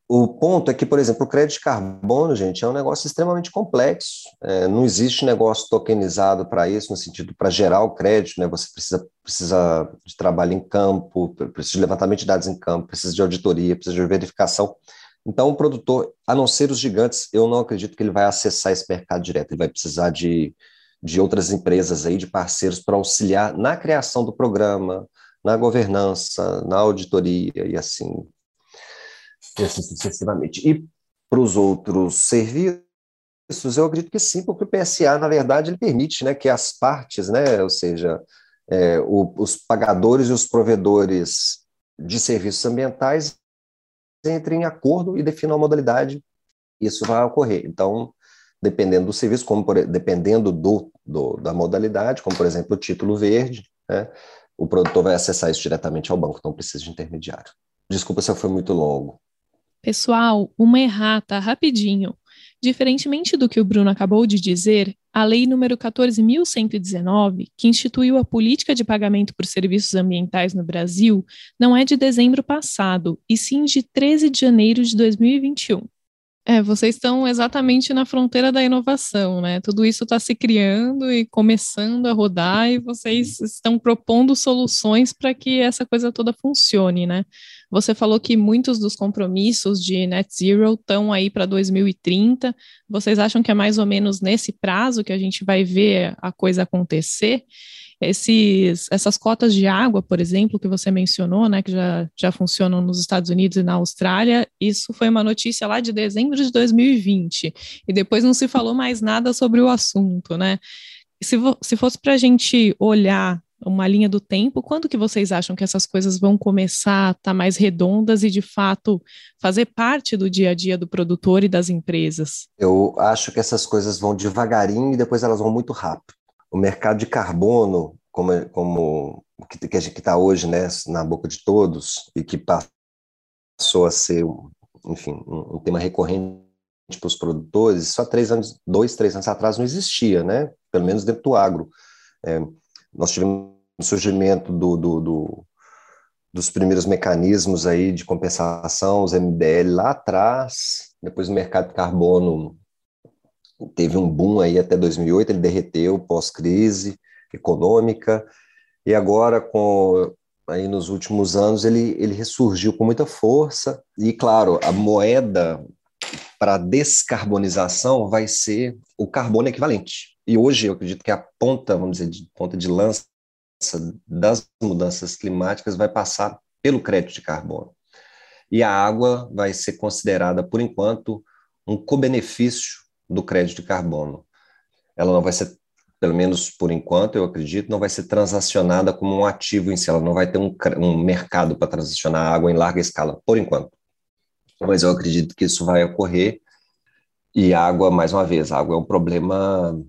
O ponto é que, por exemplo, o crédito de carbono, gente, é um negócio extremamente complexo. É, não existe negócio tokenizado para isso, no sentido para gerar o crédito, né? Você precisa, precisa de trabalho em campo, precisa de levantamento de dados em campo, precisa de auditoria, precisa de verificação. Então, o produtor, a não ser os gigantes, eu não acredito que ele vai acessar esse mercado direto. Ele vai precisar de, de outras empresas aí, de parceiros para auxiliar na criação do programa, na governança, na auditoria e assim e assim sucessivamente. E para os outros serviços, eu acredito que sim, porque o PSA, na verdade, ele permite né, que as partes, né, ou seja, é, o, os pagadores e os provedores de serviços ambientais entrem em acordo e definam a modalidade, isso vai ocorrer. Então, dependendo do serviço, como por, dependendo do, do, da modalidade, como por exemplo o título verde, né, o produtor vai acessar isso diretamente ao banco, não precisa de intermediário. Desculpa se eu fui muito longo. Pessoal, uma errata, rapidinho. Diferentemente do que o Bruno acabou de dizer, a Lei número 14.119, que instituiu a política de pagamento por serviços ambientais no Brasil, não é de dezembro passado, e sim de 13 de janeiro de 2021. É, vocês estão exatamente na fronteira da inovação, né? Tudo isso está se criando e começando a rodar, e vocês estão propondo soluções para que essa coisa toda funcione, né? Você falou que muitos dos compromissos de net zero estão aí para 2030. Vocês acham que é mais ou menos nesse prazo que a gente vai ver a coisa acontecer? Esses, essas cotas de água, por exemplo, que você mencionou, né, que já, já funcionam nos Estados Unidos e na Austrália, isso foi uma notícia lá de dezembro de 2020, e depois não se falou mais nada sobre o assunto, né? Se, se fosse para a gente olhar uma linha do tempo, quando que vocês acham que essas coisas vão começar a estar tá mais redondas e, de fato, fazer parte do dia a dia do produtor e das empresas? Eu acho que essas coisas vão devagarinho e depois elas vão muito rápido o mercado de carbono, como, como que, que está hoje né, na boca de todos e que passou a ser, enfim, um, um tema recorrente para os produtores, só três anos, dois, três anos atrás não existia, né? Pelo menos dentro do agro. É, nós tivemos o surgimento do, do, do, dos primeiros mecanismos aí de compensação, os MDL lá atrás, depois o mercado de carbono teve um boom aí até 2008, ele derreteu pós-crise econômica, e agora, com aí nos últimos anos, ele, ele ressurgiu com muita força, e claro, a moeda para descarbonização vai ser o carbono equivalente. E hoje eu acredito que a ponta, vamos dizer, de ponta de lança das mudanças climáticas vai passar pelo crédito de carbono. E a água vai ser considerada, por enquanto, um co-benefício do crédito de carbono. Ela não vai ser, pelo menos por enquanto, eu acredito, não vai ser transacionada como um ativo em si, ela não vai ter um, um mercado para transacionar água em larga escala, por enquanto. Mas eu acredito que isso vai ocorrer. E água, mais uma vez, água é um problema.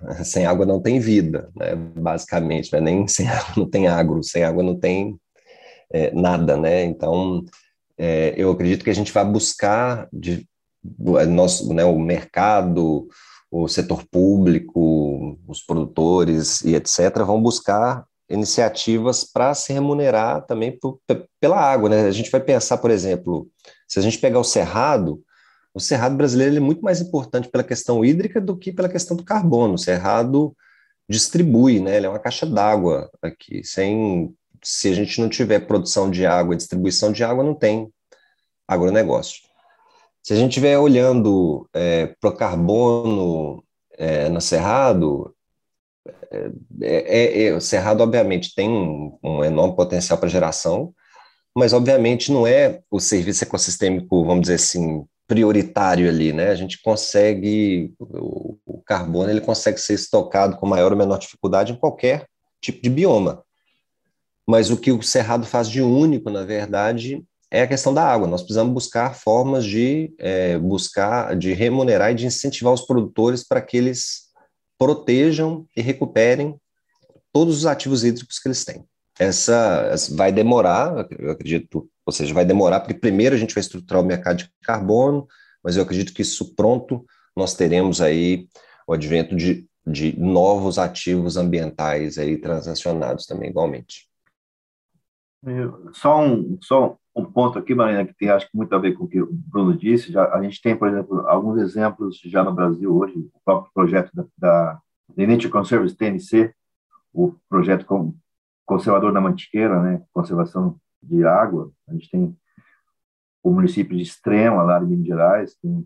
Sem água não tem vida, né? basicamente. Né? Nem sem água não tem agro, sem água não tem é, nada. Né? Então, é, eu acredito que a gente vai buscar de, nosso, né, o mercado, o setor público, os produtores e etc., vão buscar iniciativas para se remunerar também por, pela água. Né? A gente vai pensar, por exemplo, se a gente pegar o cerrado, o cerrado brasileiro é muito mais importante pela questão hídrica do que pela questão do carbono. O cerrado distribui, né? ele é uma caixa d'água aqui. Sem, se a gente não tiver produção de água e distribuição de água, não tem agronegócio. Se a gente estiver olhando é, para o carbono é, no Cerrado, é, é, é, o Cerrado, obviamente, tem um, um enorme potencial para geração, mas, obviamente, não é o serviço ecossistêmico, vamos dizer assim, prioritário ali, né? A gente consegue, o, o carbono, ele consegue ser estocado com maior ou menor dificuldade em qualquer tipo de bioma. Mas o que o Cerrado faz de único, na verdade, é a questão da água. Nós precisamos buscar formas de é, buscar, de remunerar e de incentivar os produtores para que eles protejam e recuperem todos os ativos hídricos que eles têm. Essa, essa vai demorar, eu acredito, ou seja, vai demorar, porque primeiro a gente vai estruturar o mercado de carbono, mas eu acredito que isso pronto nós teremos aí o advento de, de novos ativos ambientais aí transacionados também igualmente. Só um, só um ponto aqui, Marina, que tem acho que muito a ver com o que o Bruno disse. Já, a gente tem, por exemplo, alguns exemplos já no Brasil hoje, o próprio projeto da, da Nature TNC, o projeto com, conservador da Mantiqueira, né, conservação de água. A gente tem o município de Extrema, lá de Minas Gerais, tem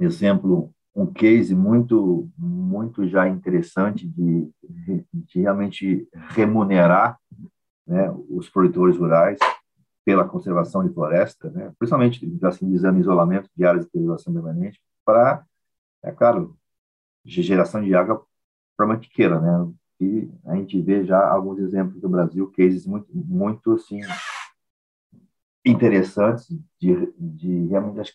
exemplo, um case muito, muito já interessante de, de realmente remunerar né, os produtores rurais pela conservação de floresta, né, principalmente assim, visando isolamento de áreas de preservação permanente, para, é claro, geração de água para mantiqueira, né? E a gente vê já alguns exemplos do Brasil, cases muito, muito assim, interessantes de, de realmente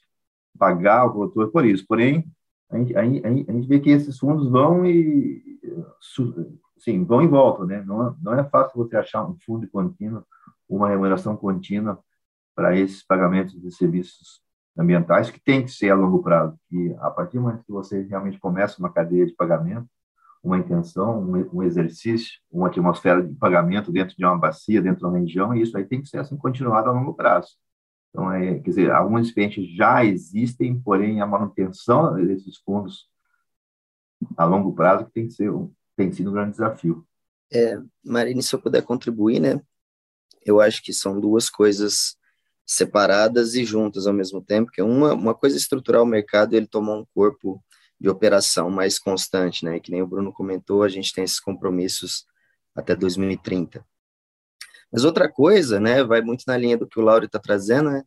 pagar o produtor por isso. Porém, a gente, a, gente, a gente vê que esses fundos vão e sim, vão e voltam, né? Não, não é fácil você achar um fundo contínuo, uma remuneração contínua para esses pagamentos de serviços ambientais que tem que ser a longo prazo. E a partir do momento que você realmente começa uma cadeia de pagamento, uma intenção, um, exercício, uma atmosfera de pagamento dentro de uma bacia, dentro de uma região, e isso aí tem que ser assim continuado a longo prazo. Então, é, quer dizer, alguns experiências já existem, porém a manutenção desses fundos a longo prazo que tem que ser tem sido um grande desafio. É, Marine, se eu puder contribuir, né? Eu acho que são duas coisas separadas e juntas ao mesmo tempo, que uma, uma coisa é estrutural, o mercado ele tomou um corpo de operação mais constante, né? Que nem o Bruno comentou, a gente tem esses compromissos até 2030. Mas outra coisa, né, vai muito na linha do que o Lauro está trazendo, né?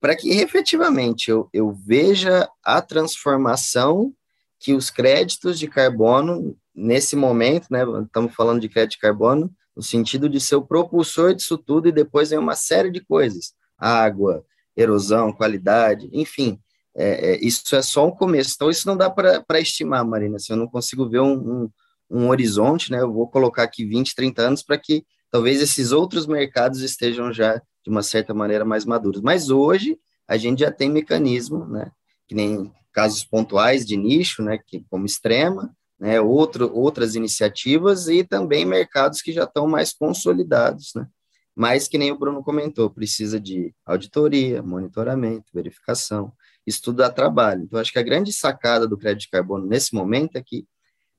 Para que efetivamente eu, eu veja a transformação que os créditos de carbono, nesse momento, né, estamos falando de crédito de carbono, no sentido de ser o propulsor disso tudo e depois vem uma série de coisas água, erosão, qualidade, enfim, é, é, isso é só um começo. Então, isso não dá para estimar, Marina, assim, eu não consigo ver um, um, um, horizonte, né? Eu vou colocar aqui 20, 30 anos para que talvez esses outros mercados estejam já, de uma certa maneira, mais maduros. Mas hoje, a gente já tem mecanismo, né? Que nem casos pontuais de nicho, né? Que, como extrema, né? Outro, outras iniciativas e também mercados que já estão mais consolidados, né? Mas que nem o Bruno comentou, precisa de auditoria, monitoramento, verificação. Dá trabalho. Então, acho que a grande sacada do crédito de carbono nesse momento é que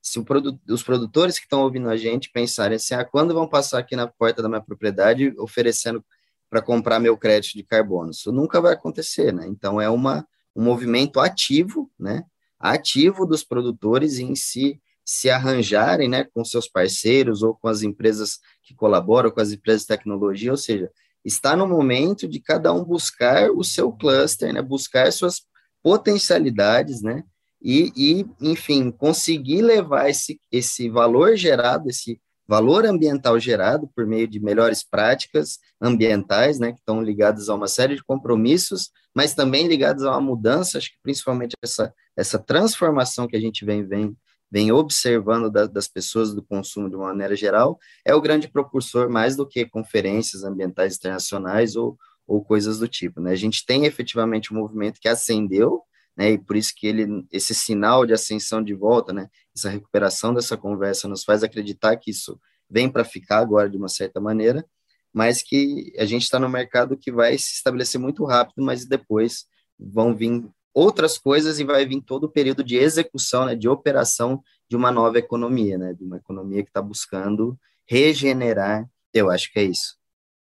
se produ os produtores que estão ouvindo a gente pensarem assim, ah, quando vão passar aqui na porta da minha propriedade oferecendo para comprar meu crédito de carbono? Isso nunca vai acontecer, né? Então, é uma, um movimento ativo, né? Ativo dos produtores em si se arranjarem né, com seus parceiros ou com as empresas que colaboram, com as empresas de tecnologia, ou seja, está no momento de cada um buscar o seu cluster, né, buscar suas potencialidades, né, e, e, enfim, conseguir levar esse, esse valor gerado, esse valor ambiental gerado por meio de melhores práticas ambientais, né, que estão ligadas a uma série de compromissos, mas também ligadas a uma mudança, acho que principalmente essa, essa transformação que a gente vem, vem vem observando da, das pessoas do consumo de uma maneira geral, é o grande propulsor mais do que conferências ambientais internacionais ou, ou coisas do tipo. Né? A gente tem efetivamente um movimento que ascendeu, né, e por isso que ele, esse sinal de ascensão de volta, né, essa recuperação dessa conversa nos faz acreditar que isso vem para ficar agora de uma certa maneira, mas que a gente está no mercado que vai se estabelecer muito rápido, mas depois vão vir outras coisas e vai vir todo o período de execução, né, de operação de uma nova economia, né, de uma economia que está buscando regenerar. Eu acho que é isso.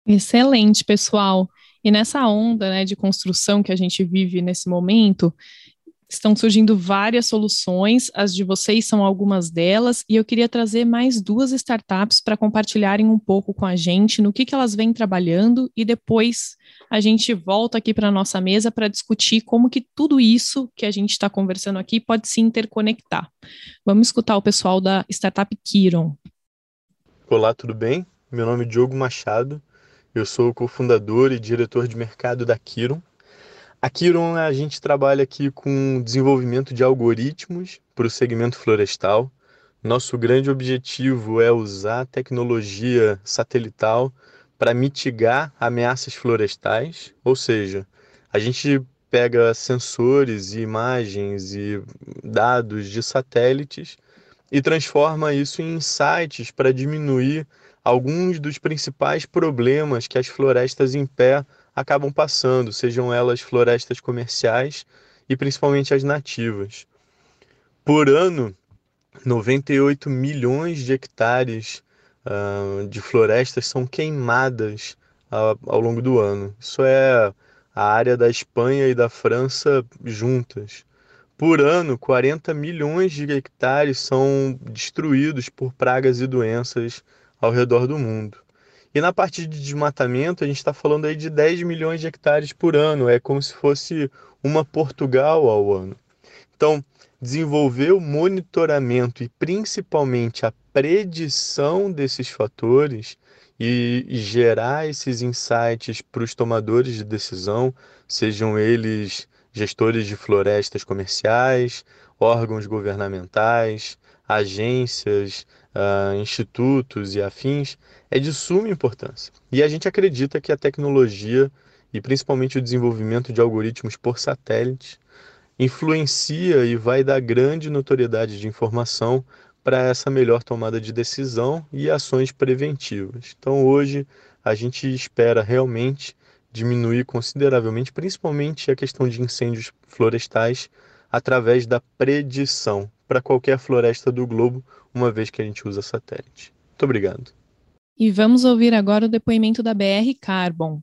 Excelente, pessoal. E nessa onda né, de construção que a gente vive nesse momento, Estão surgindo várias soluções, as de vocês são algumas delas, e eu queria trazer mais duas startups para compartilharem um pouco com a gente no que, que elas vêm trabalhando, e depois a gente volta aqui para a nossa mesa para discutir como que tudo isso que a gente está conversando aqui pode se interconectar. Vamos escutar o pessoal da startup Kiron. Olá, tudo bem? Meu nome é Diogo Machado, eu sou cofundador e diretor de mercado da Kiron. A Kiron, a gente trabalha aqui com desenvolvimento de algoritmos para o segmento florestal. Nosso grande objetivo é usar tecnologia satelital para mitigar ameaças florestais, ou seja, a gente pega sensores e imagens e dados de satélites e transforma isso em insights para diminuir alguns dos principais problemas que as florestas em pé acabam passando, sejam elas florestas comerciais e principalmente as nativas. Por ano, 98 milhões de hectares uh, de florestas são queimadas ao, ao longo do ano. Isso é a área da Espanha e da França juntas. Por ano, 40 milhões de hectares são destruídos por pragas e doenças ao redor do mundo. E na parte de desmatamento, a gente está falando aí de 10 milhões de hectares por ano, é como se fosse uma Portugal ao ano. Então, desenvolver o monitoramento e principalmente a predição desses fatores e, e gerar esses insights para os tomadores de decisão, sejam eles gestores de florestas comerciais, órgãos governamentais, agências, uh, institutos e afins, é de suma importância. E a gente acredita que a tecnologia e principalmente o desenvolvimento de algoritmos por satélite influencia e vai dar grande notoriedade de informação para essa melhor tomada de decisão e ações preventivas. Então, hoje, a gente espera realmente diminuir consideravelmente, principalmente a questão de incêndios florestais, através da predição para qualquer floresta do globo, uma vez que a gente usa satélite. Muito obrigado. E vamos ouvir agora o depoimento da BR Carbon.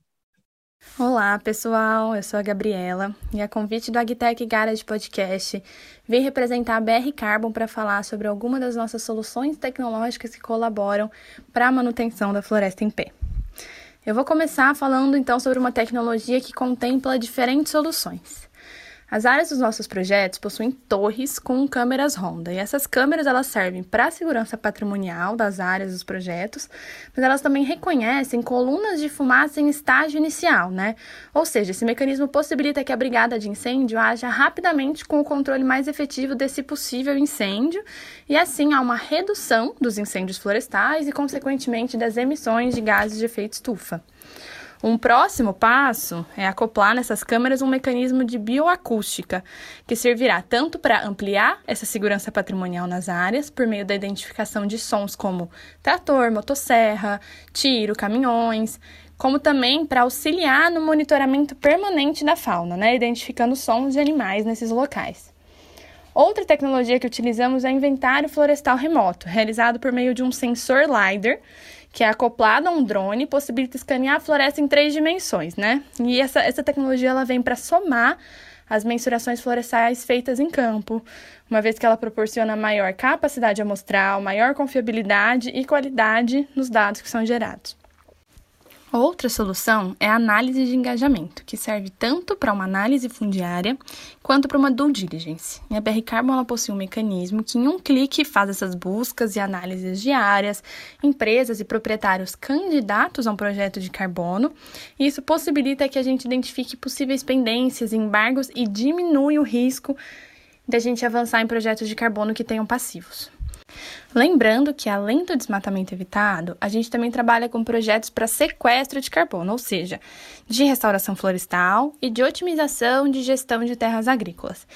Olá, pessoal. Eu sou a Gabriela e a convite do Agtech Garage Podcast vim representar a BR Carbon para falar sobre algumas das nossas soluções tecnológicas que colaboram para a manutenção da floresta em pé. Eu vou começar falando então sobre uma tecnologia que contempla diferentes soluções. As áreas dos nossos projetos possuem torres com câmeras Honda, e essas câmeras elas servem para a segurança patrimonial das áreas dos projetos, mas elas também reconhecem colunas de fumaça em estágio inicial, né? Ou seja, esse mecanismo possibilita que a brigada de incêndio haja rapidamente com o controle mais efetivo desse possível incêndio, e assim há uma redução dos incêndios florestais e, consequentemente, das emissões de gases de efeito estufa. Um próximo passo é acoplar nessas câmeras um mecanismo de bioacústica, que servirá tanto para ampliar essa segurança patrimonial nas áreas, por meio da identificação de sons como trator, motosserra, tiro, caminhões, como também para auxiliar no monitoramento permanente da fauna, né, identificando sons de animais nesses locais. Outra tecnologia que utilizamos é o inventário florestal remoto, realizado por meio de um sensor LiDAR, que é acoplado a um drone possibilita escanear a floresta em três dimensões, né? E essa, essa tecnologia ela vem para somar as mensurações florestais feitas em campo, uma vez que ela proporciona maior capacidade amostral, maior confiabilidade e qualidade nos dados que são gerados. Outra solução é a análise de engajamento, que serve tanto para uma análise fundiária quanto para uma due diligence. E a BR Carbon possui um mecanismo que em um clique faz essas buscas e análises diárias, empresas e proprietários candidatos a um projeto de carbono, e isso possibilita que a gente identifique possíveis pendências, embargos e diminui o risco de a gente avançar em projetos de carbono que tenham passivos. Lembrando que, além do desmatamento evitado, a gente também trabalha com projetos para sequestro de carbono, ou seja, de restauração florestal e de otimização de gestão de terras agrícolas.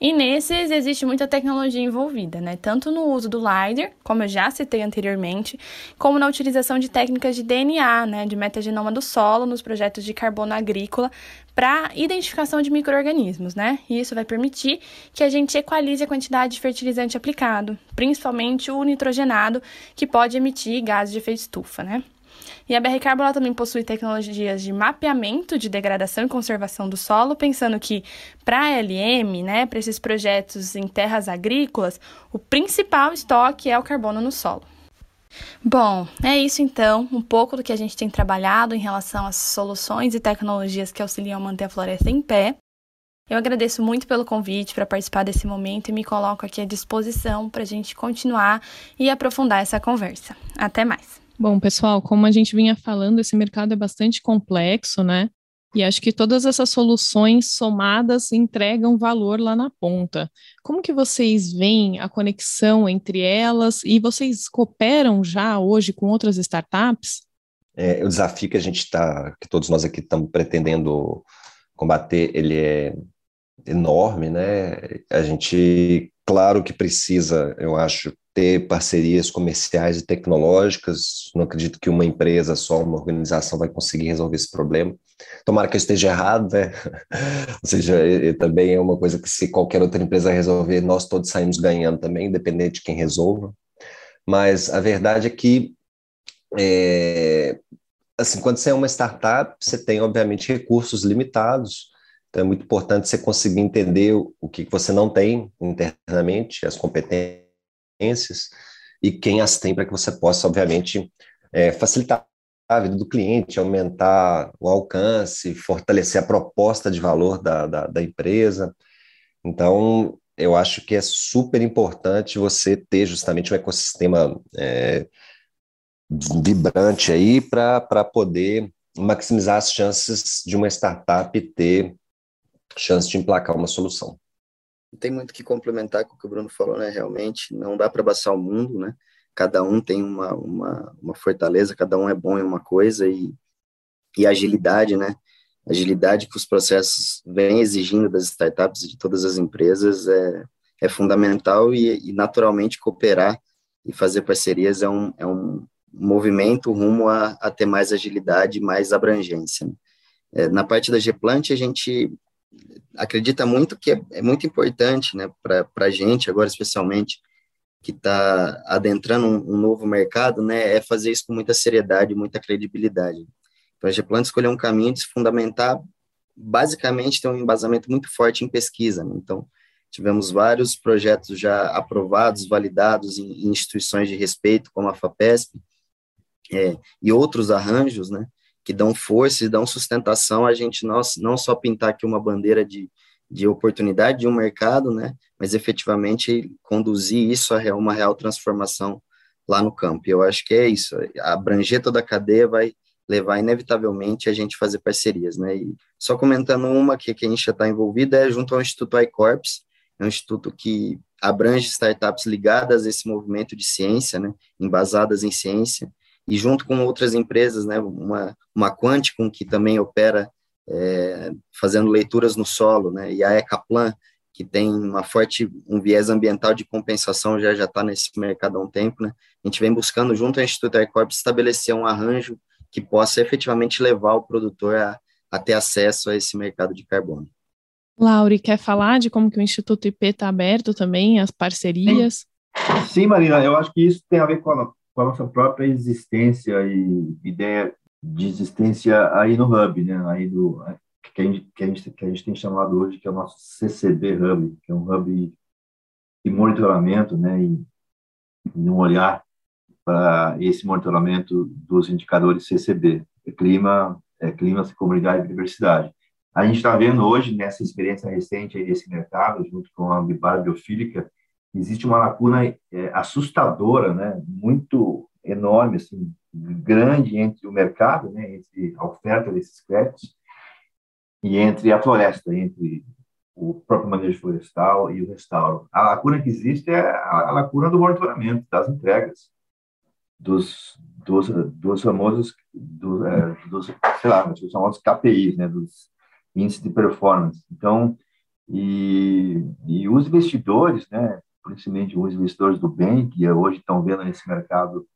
E nesses existe muita tecnologia envolvida, né? Tanto no uso do LiDAR, como eu já citei anteriormente, como na utilização de técnicas de DNA, né, de metagenoma do solo nos projetos de carbono agrícola para identificação de microorganismos, né? E isso vai permitir que a gente equalize a quantidade de fertilizante aplicado, principalmente o nitrogenado, que pode emitir gases de efeito estufa, né? E a BR Carbon também possui tecnologias de mapeamento de degradação e conservação do solo, pensando que para a LM, né, para esses projetos em terras agrícolas, o principal estoque é o carbono no solo. Bom, é isso então, um pouco do que a gente tem trabalhado em relação às soluções e tecnologias que auxiliam a manter a floresta em pé. Eu agradeço muito pelo convite para participar desse momento e me coloco aqui à disposição para a gente continuar e aprofundar essa conversa. Até mais! Bom, pessoal, como a gente vinha falando, esse mercado é bastante complexo, né? E acho que todas essas soluções somadas entregam valor lá na ponta. Como que vocês veem a conexão entre elas e vocês cooperam já hoje com outras startups? É, o desafio que a gente está, que todos nós aqui estamos pretendendo combater, ele é enorme, né? A gente, claro que precisa, eu acho, ter parcerias comerciais e tecnológicas. Não acredito que uma empresa só, uma organização vai conseguir resolver esse problema. Tomara que eu esteja errado, né? Ou seja, também é uma coisa que se qualquer outra empresa resolver, nós todos saímos ganhando também, independente de quem resolva. Mas a verdade é que é, assim, quando você é uma startup, você tem, obviamente, recursos limitados, então é muito importante você conseguir entender o que você não tem internamente, as competências, e quem as tem para que você possa, obviamente, é, facilitar a vida do cliente, aumentar o alcance, fortalecer a proposta de valor da, da, da empresa. Então, eu acho que é super importante você ter justamente um ecossistema é, vibrante aí para poder maximizar as chances de uma startup ter chance de emplacar uma solução. Tem muito que complementar com o que o Bruno falou, né? Realmente não dá para abraçar o mundo, né? Cada um tem uma, uma, uma fortaleza, cada um é bom em uma coisa e, e agilidade, né? Agilidade que os processos vêm exigindo das startups e de todas as empresas é, é fundamental e, e naturalmente cooperar e fazer parcerias é um, é um movimento rumo a, a ter mais agilidade, mais abrangência. Né? É, na parte da Gplant, a gente acredita muito que é, é muito importante, né, para a gente, agora especialmente, que está adentrando um, um, novo mercado, né, é fazer isso com muita seriedade, muita credibilidade. Então, a Gplant escolheu um caminho de se fundamentar, basicamente, tem um embasamento muito forte em pesquisa. Né? Então, tivemos vários projetos já aprovados, validados em, em instituições de respeito, como a FAPESP, é, e outros arranjos, né, que dão força e dão sustentação a gente não, não só pintar aqui uma bandeira de, de oportunidade de um mercado, né, mas efetivamente conduzir isso a uma real transformação lá no campo. E eu acho que é isso, abranger toda a cadeia vai levar inevitavelmente a gente fazer parcerias, né, e só comentando uma que, que a gente já está envolvido é junto ao Instituto iCorps, é um instituto que abrange startups ligadas a esse movimento de ciência, né, embasadas em ciência, e junto com outras empresas, né, uma, uma Quanticum, que também opera é, fazendo leituras no solo, né, e a Ecaplan, que tem uma forte, um viés ambiental de compensação, já já está nesse mercado há um tempo, né, a gente vem buscando, junto ao Instituto Aircorp, estabelecer um arranjo que possa efetivamente levar o produtor a, a ter acesso a esse mercado de carbono. Lauri, quer falar de como que o Instituto IP está aberto também, as parcerias? Sim. Sim, Marina, eu acho que isso tem a ver com a, com a nossa própria existência e ideia de existência aí no Hub, né? Aí do que a gente, que a gente, que a gente tem chamado hoje que é o nosso CCB Hub, que é um hub de monitoramento, né? E, e um olhar para esse monitoramento dos indicadores CCB, é clima, é clima, comunidade e diversidade. A gente está vendo hoje, nessa experiência recente aí desse mercado, junto com a Ambipar Biofílica, existe uma lacuna é, assustadora, né, muito enorme, assim, grande entre o mercado, né, entre a oferta desses créditos e entre a floresta, entre o próprio manejo florestal e o restauro. A lacuna que existe é a lacuna do monitoramento, das entregas, dos, dos, dos famosos, do, é, dos, sei lá, dos famosos KPIs, né, dos índices de performance. Então, e, e os investidores, né, principalmente os investidores do bem, que hoje estão vendo nesse mercado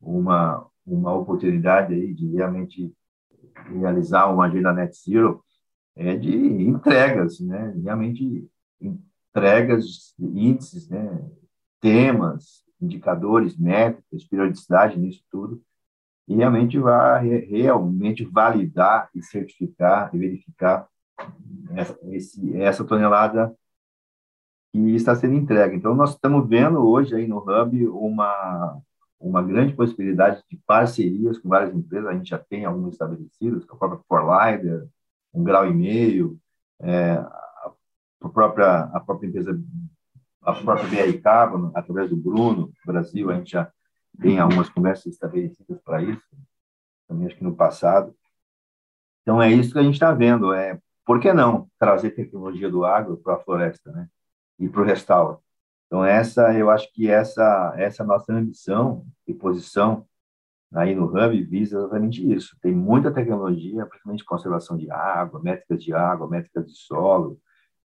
uma, uma oportunidade aí de realmente realizar uma agenda net zero, é de entregas, né? realmente entregas, índices, né? temas, indicadores, métricas, periodicidade nisso tudo, e realmente vai realmente validar e certificar e verificar essa, esse, essa tonelada que está sendo entregue. Então, nós estamos vendo hoje aí no Hub uma, uma grande possibilidade de parcerias com várias empresas, a gente já tem algumas estabelecidas, a própria Forlider, um grau e meio, é, a, própria, a própria empresa, a própria BR Carbon, através do Bruno, no Brasil, a gente já tem algumas conversas estabelecidas para isso, também acho que no passado. Então, é isso que a gente está vendo, é, por que não trazer tecnologia do agro para a floresta, né? E para o restauro. Então essa, eu acho que essa essa nossa ambição e posição aí no Hub visa exatamente isso. Tem muita tecnologia, principalmente conservação de água, métricas de água, métricas de solo,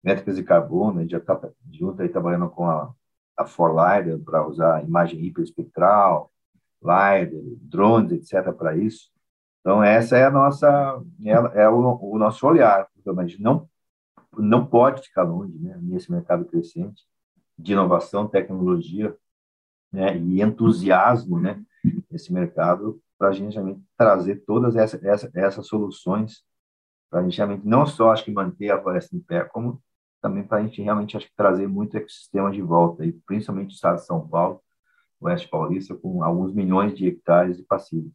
métricas de carbono. A gente já está junto aí trabalhando com a a For LiDAR para usar imagem hiperespectral, LiDAR, drones, etc. para isso. Então, essa é a nossa, é, é o, o, nosso olhar. A gente não, não pode ficar longe né, nesse mercado crescente de inovação, tecnologia né, e entusiasmo né, nesse mercado para a gente realmente trazer todas essas, essas, essas soluções para a gente realmente não só acho que manter a floresta em pé, como também para a gente realmente acho que trazer muito ecossistema de volta, e principalmente o estado de São Paulo, Oeste Paulista, com alguns milhões de hectares de passivos.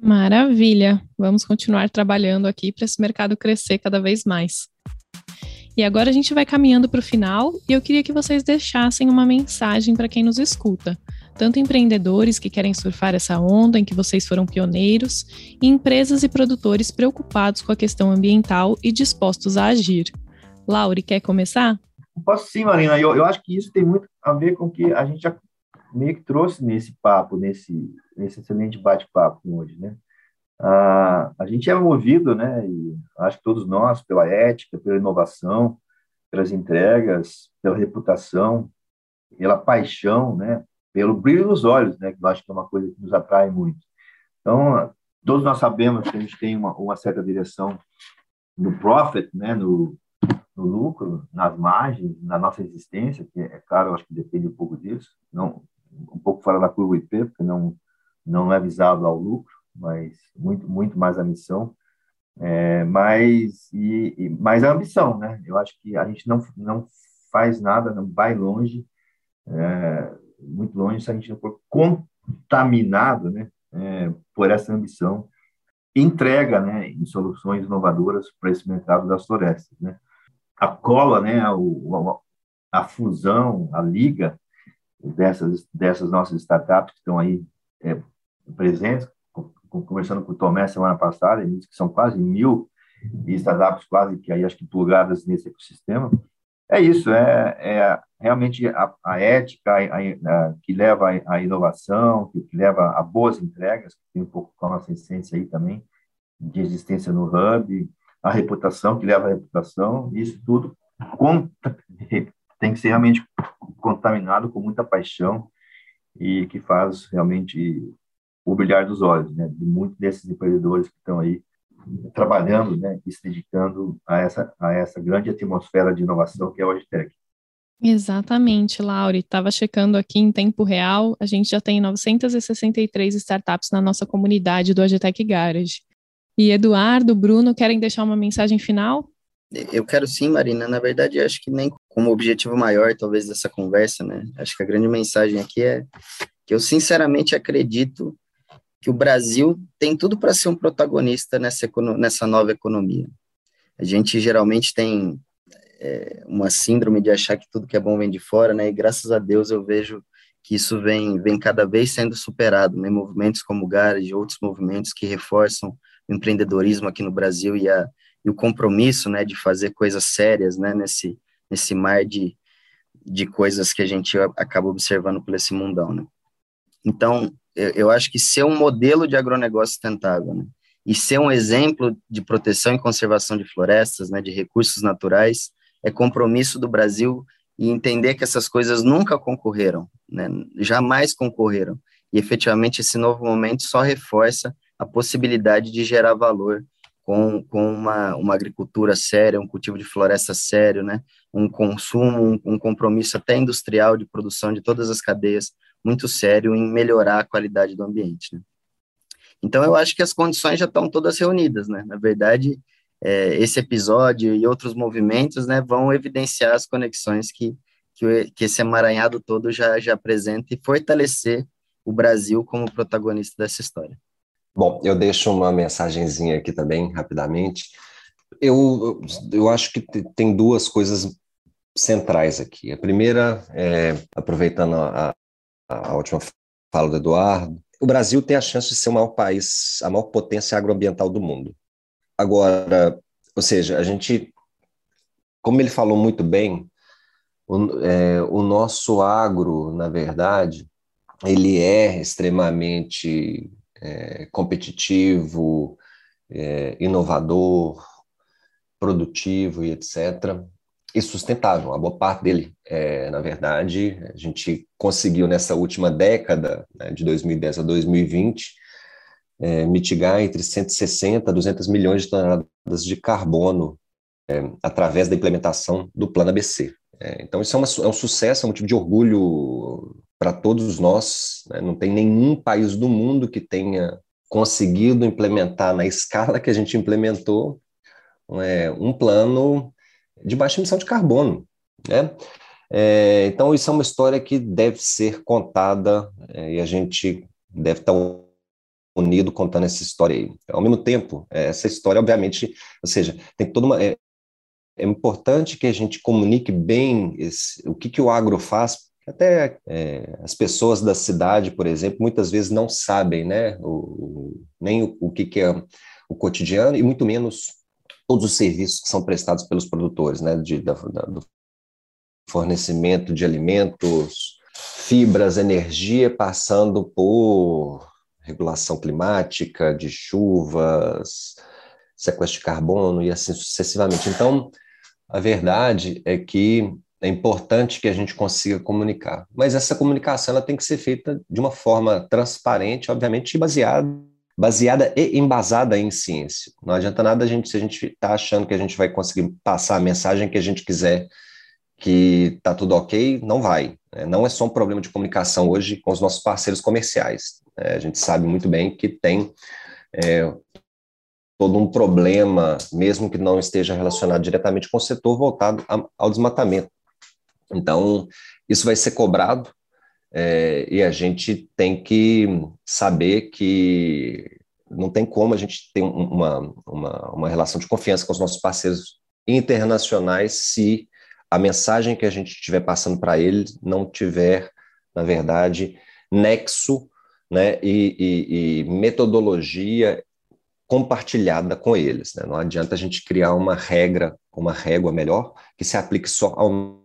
Maravilha! Vamos continuar trabalhando aqui para esse mercado crescer cada vez mais. E agora a gente vai caminhando para o final e eu queria que vocês deixassem uma mensagem para quem nos escuta, tanto empreendedores que querem surfar essa onda em que vocês foram pioneiros, e empresas e produtores preocupados com a questão ambiental e dispostos a agir. Laure, quer começar? Posso sim, Marina. Eu, eu acho que isso tem muito a ver com o que a gente já meio que trouxe nesse papo, nesse, nesse excelente bate-papo hoje, né? Ah, a gente é movido, né? E acho que todos nós, pela ética, pela inovação, pelas entregas, pela reputação, pela paixão, né? Pelo brilho nos olhos, né? Que eu acho que é uma coisa que nos atrai muito. Então, todos nós sabemos que a gente tem uma, uma certa direção no profit, né? No, no lucro, nas margens, na nossa existência, que é claro, eu acho que depende um pouco disso, não um pouco fora da curva IP, porque não não é visado ao lucro, mas muito muito mais a missão, é, mas e, e mais a ambição, né? Eu acho que a gente não não faz nada, não vai longe, é, muito longe se a gente não for contaminado, né? É, por essa ambição entrega, né, em soluções inovadoras para esse mercado das florestas, né? a cola, né, a, a fusão, a liga dessas, dessas nossas startups que estão aí é, presentes, conversando com o Tomé semana passada, ele disse que são quase mil startups quase que aí acho que plugadas nesse ecossistema. É isso, é, é realmente a, a ética a, a, que leva à inovação, que, que, leva a boas entregas, que tem um pouco com a nossa essência aí também, de existência no Hub, a reputação, que leva à reputação, isso tudo tem que ser realmente contaminado com muita paixão e que faz realmente o brilhar dos olhos, né, de muitos desses empreendedores que estão aí trabalhando, né, e se dedicando a essa a essa grande atmosfera de inovação que é o Agitec. Exatamente, Laure. Estava checando aqui em tempo real, a gente já tem 963 startups na nossa comunidade do Agitec Garage. E Eduardo, Bruno, querem deixar uma mensagem final? Eu quero sim, Marina. Na verdade, acho que nem como objetivo maior, talvez, dessa conversa, né? Acho que a grande mensagem aqui é que eu sinceramente acredito que o Brasil tem tudo para ser um protagonista nessa, nessa nova economia. A gente geralmente tem é, uma síndrome de achar que tudo que é bom vem de fora, né? E graças a Deus eu vejo que isso vem, vem cada vez sendo superado, né? Movimentos como o Garage outros movimentos que reforçam o empreendedorismo aqui no Brasil e, a, e o compromisso, né, de fazer coisas sérias, né, nesse, nesse mar de, de coisas que a gente acaba observando por esse mundão, né. Então, eu, eu acho que ser um modelo de agronegócio sustentável, né, e ser um exemplo de proteção e conservação de florestas, né, de recursos naturais, é compromisso do Brasil e entender que essas coisas nunca concorreram, né, jamais concorreram, e efetivamente esse novo momento só reforça a possibilidade de gerar valor com, com uma, uma agricultura séria, um cultivo de floresta sério, né? um consumo, um, um compromisso até industrial de produção de todas as cadeias muito sério em melhorar a qualidade do ambiente. Né? Então, eu acho que as condições já estão todas reunidas, né? Na verdade, é, esse episódio e outros movimentos, né, vão evidenciar as conexões que, que, que esse emaranhado todo já, já apresenta e fortalecer o Brasil como protagonista dessa história. Bom, eu deixo uma mensagenzinha aqui também, rapidamente. Eu, eu acho que tem duas coisas centrais aqui. A primeira, é, aproveitando a, a última fala do Eduardo, o Brasil tem a chance de ser o maior país, a maior potência agroambiental do mundo. Agora, ou seja, a gente, como ele falou muito bem, o, é, o nosso agro, na verdade, ele é extremamente é, competitivo, é, inovador, produtivo e etc. e sustentável. A boa parte dele, é, na verdade, a gente conseguiu nessa última década, né, de 2010 a 2020, é, mitigar entre 160 a 200 milhões de toneladas de carbono é, através da implementação do Plano ABC. É, então, isso é, uma, é, um sucesso, é um motivo de orgulho para todos nós. Né? Não tem nenhum país do mundo que tenha conseguido implementar na escala que a gente implementou é, um plano de baixa emissão de carbono. Né? É, então, isso é uma história que deve ser contada é, e a gente deve estar unido contando essa história aí. Ao mesmo tempo, é, essa história, obviamente, ou seja, tem toda uma. É, é importante que a gente comunique bem esse, o que, que o agro faz. Até é, as pessoas da cidade, por exemplo, muitas vezes não sabem né, o, nem o, o que, que é o cotidiano e muito menos todos os serviços que são prestados pelos produtores, né, de, da, da, do fornecimento de alimentos, fibras, energia, passando por regulação climática, de chuvas, sequestro de carbono e assim sucessivamente. Então, a verdade é que é importante que a gente consiga comunicar, mas essa comunicação ela tem que ser feita de uma forma transparente, obviamente baseada baseada e embasada em ciência. Não adianta nada a gente se a gente está achando que a gente vai conseguir passar a mensagem que a gente quiser, que está tudo ok, não vai. Né? Não é só um problema de comunicação hoje com os nossos parceiros comerciais. Né? A gente sabe muito bem que tem é, todo um problema, mesmo que não esteja relacionado diretamente com o setor voltado ao desmatamento. Então, isso vai ser cobrado é, e a gente tem que saber que não tem como a gente ter uma, uma, uma relação de confiança com os nossos parceiros internacionais se a mensagem que a gente estiver passando para eles não tiver, na verdade, nexo né, e, e, e metodologia compartilhada com eles. Né? Não adianta a gente criar uma regra, uma régua melhor, que se aplique só ao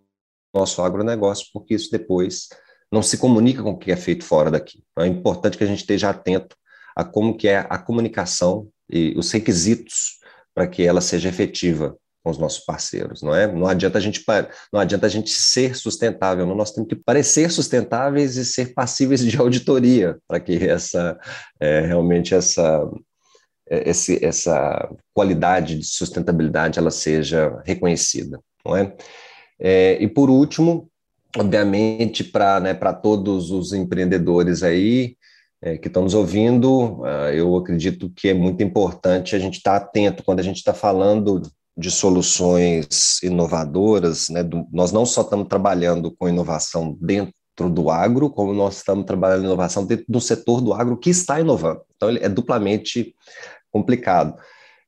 nosso agronegócio, porque isso depois não se comunica com o que é feito fora daqui. Então, é importante que a gente esteja atento a como que é a comunicação e os requisitos para que ela seja efetiva com os nossos parceiros, não é? Não adianta a gente não adianta a gente ser sustentável, nós temos que parecer sustentáveis e ser passíveis de auditoria para que essa é, realmente essa é, esse, essa qualidade de sustentabilidade ela seja reconhecida, não é? é e por último, obviamente, para né, todos os empreendedores aí é, que estão nos ouvindo, uh, eu acredito que é muito importante a gente estar tá atento quando a gente está falando de soluções inovadoras, né, do, nós não só estamos trabalhando com inovação dentro do agro, como nós estamos trabalhando inovação dentro do setor do agro que está inovando. Então, ele é duplamente complicado.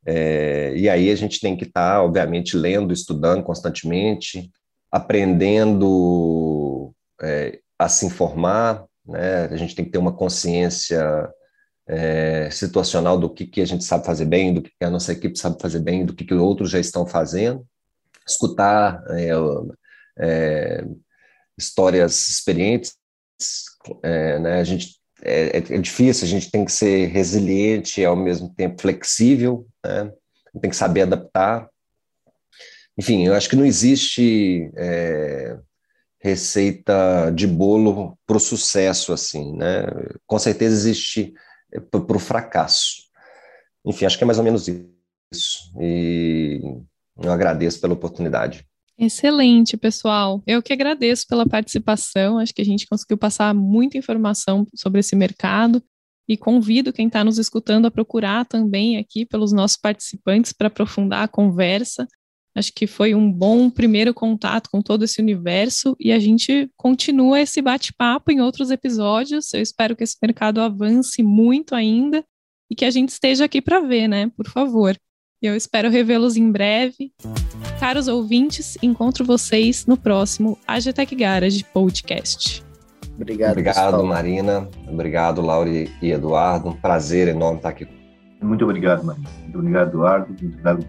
É, e aí a gente tem que estar, tá, obviamente, lendo, estudando constantemente, aprendendo é, a se informar, né? a gente tem que ter uma consciência é, situacional do que, que a gente sabe fazer bem, do que, a nossa equipe sabe fazer bem, do que, que outros já estão fazendo, escutar é, é, histórias experientes, é, né? a gente é, é, difícil, a gente tem que ser resiliente e ao mesmo tempo flexível, né? tem que saber adaptar, enfim, eu acho que não existe é, receita de bolo para o sucesso, assim, né? Com certeza existe é, para o fracasso. Enfim, acho que é mais ou menos isso. E eu agradeço pela oportunidade. Excelente, pessoal. Eu que agradeço pela participação. Acho que a gente conseguiu passar muita informação sobre esse mercado e convido quem está nos escutando a procurar também aqui pelos nossos participantes para aprofundar a conversa. Acho que foi um bom primeiro contato com todo esse universo e a gente continua esse bate-papo em outros episódios. Eu espero que esse mercado avance muito ainda e que a gente esteja aqui para ver, né? Por favor. Eu espero revê-los em breve. Caros ouvintes, encontro vocês no próximo Agitec Garage Podcast. Obrigado, Obrigado pessoal. Marina. Obrigado, Laura e Eduardo. Um prazer enorme estar aqui. Muito obrigado, Marina. Muito obrigado, Eduardo. Muito obrigado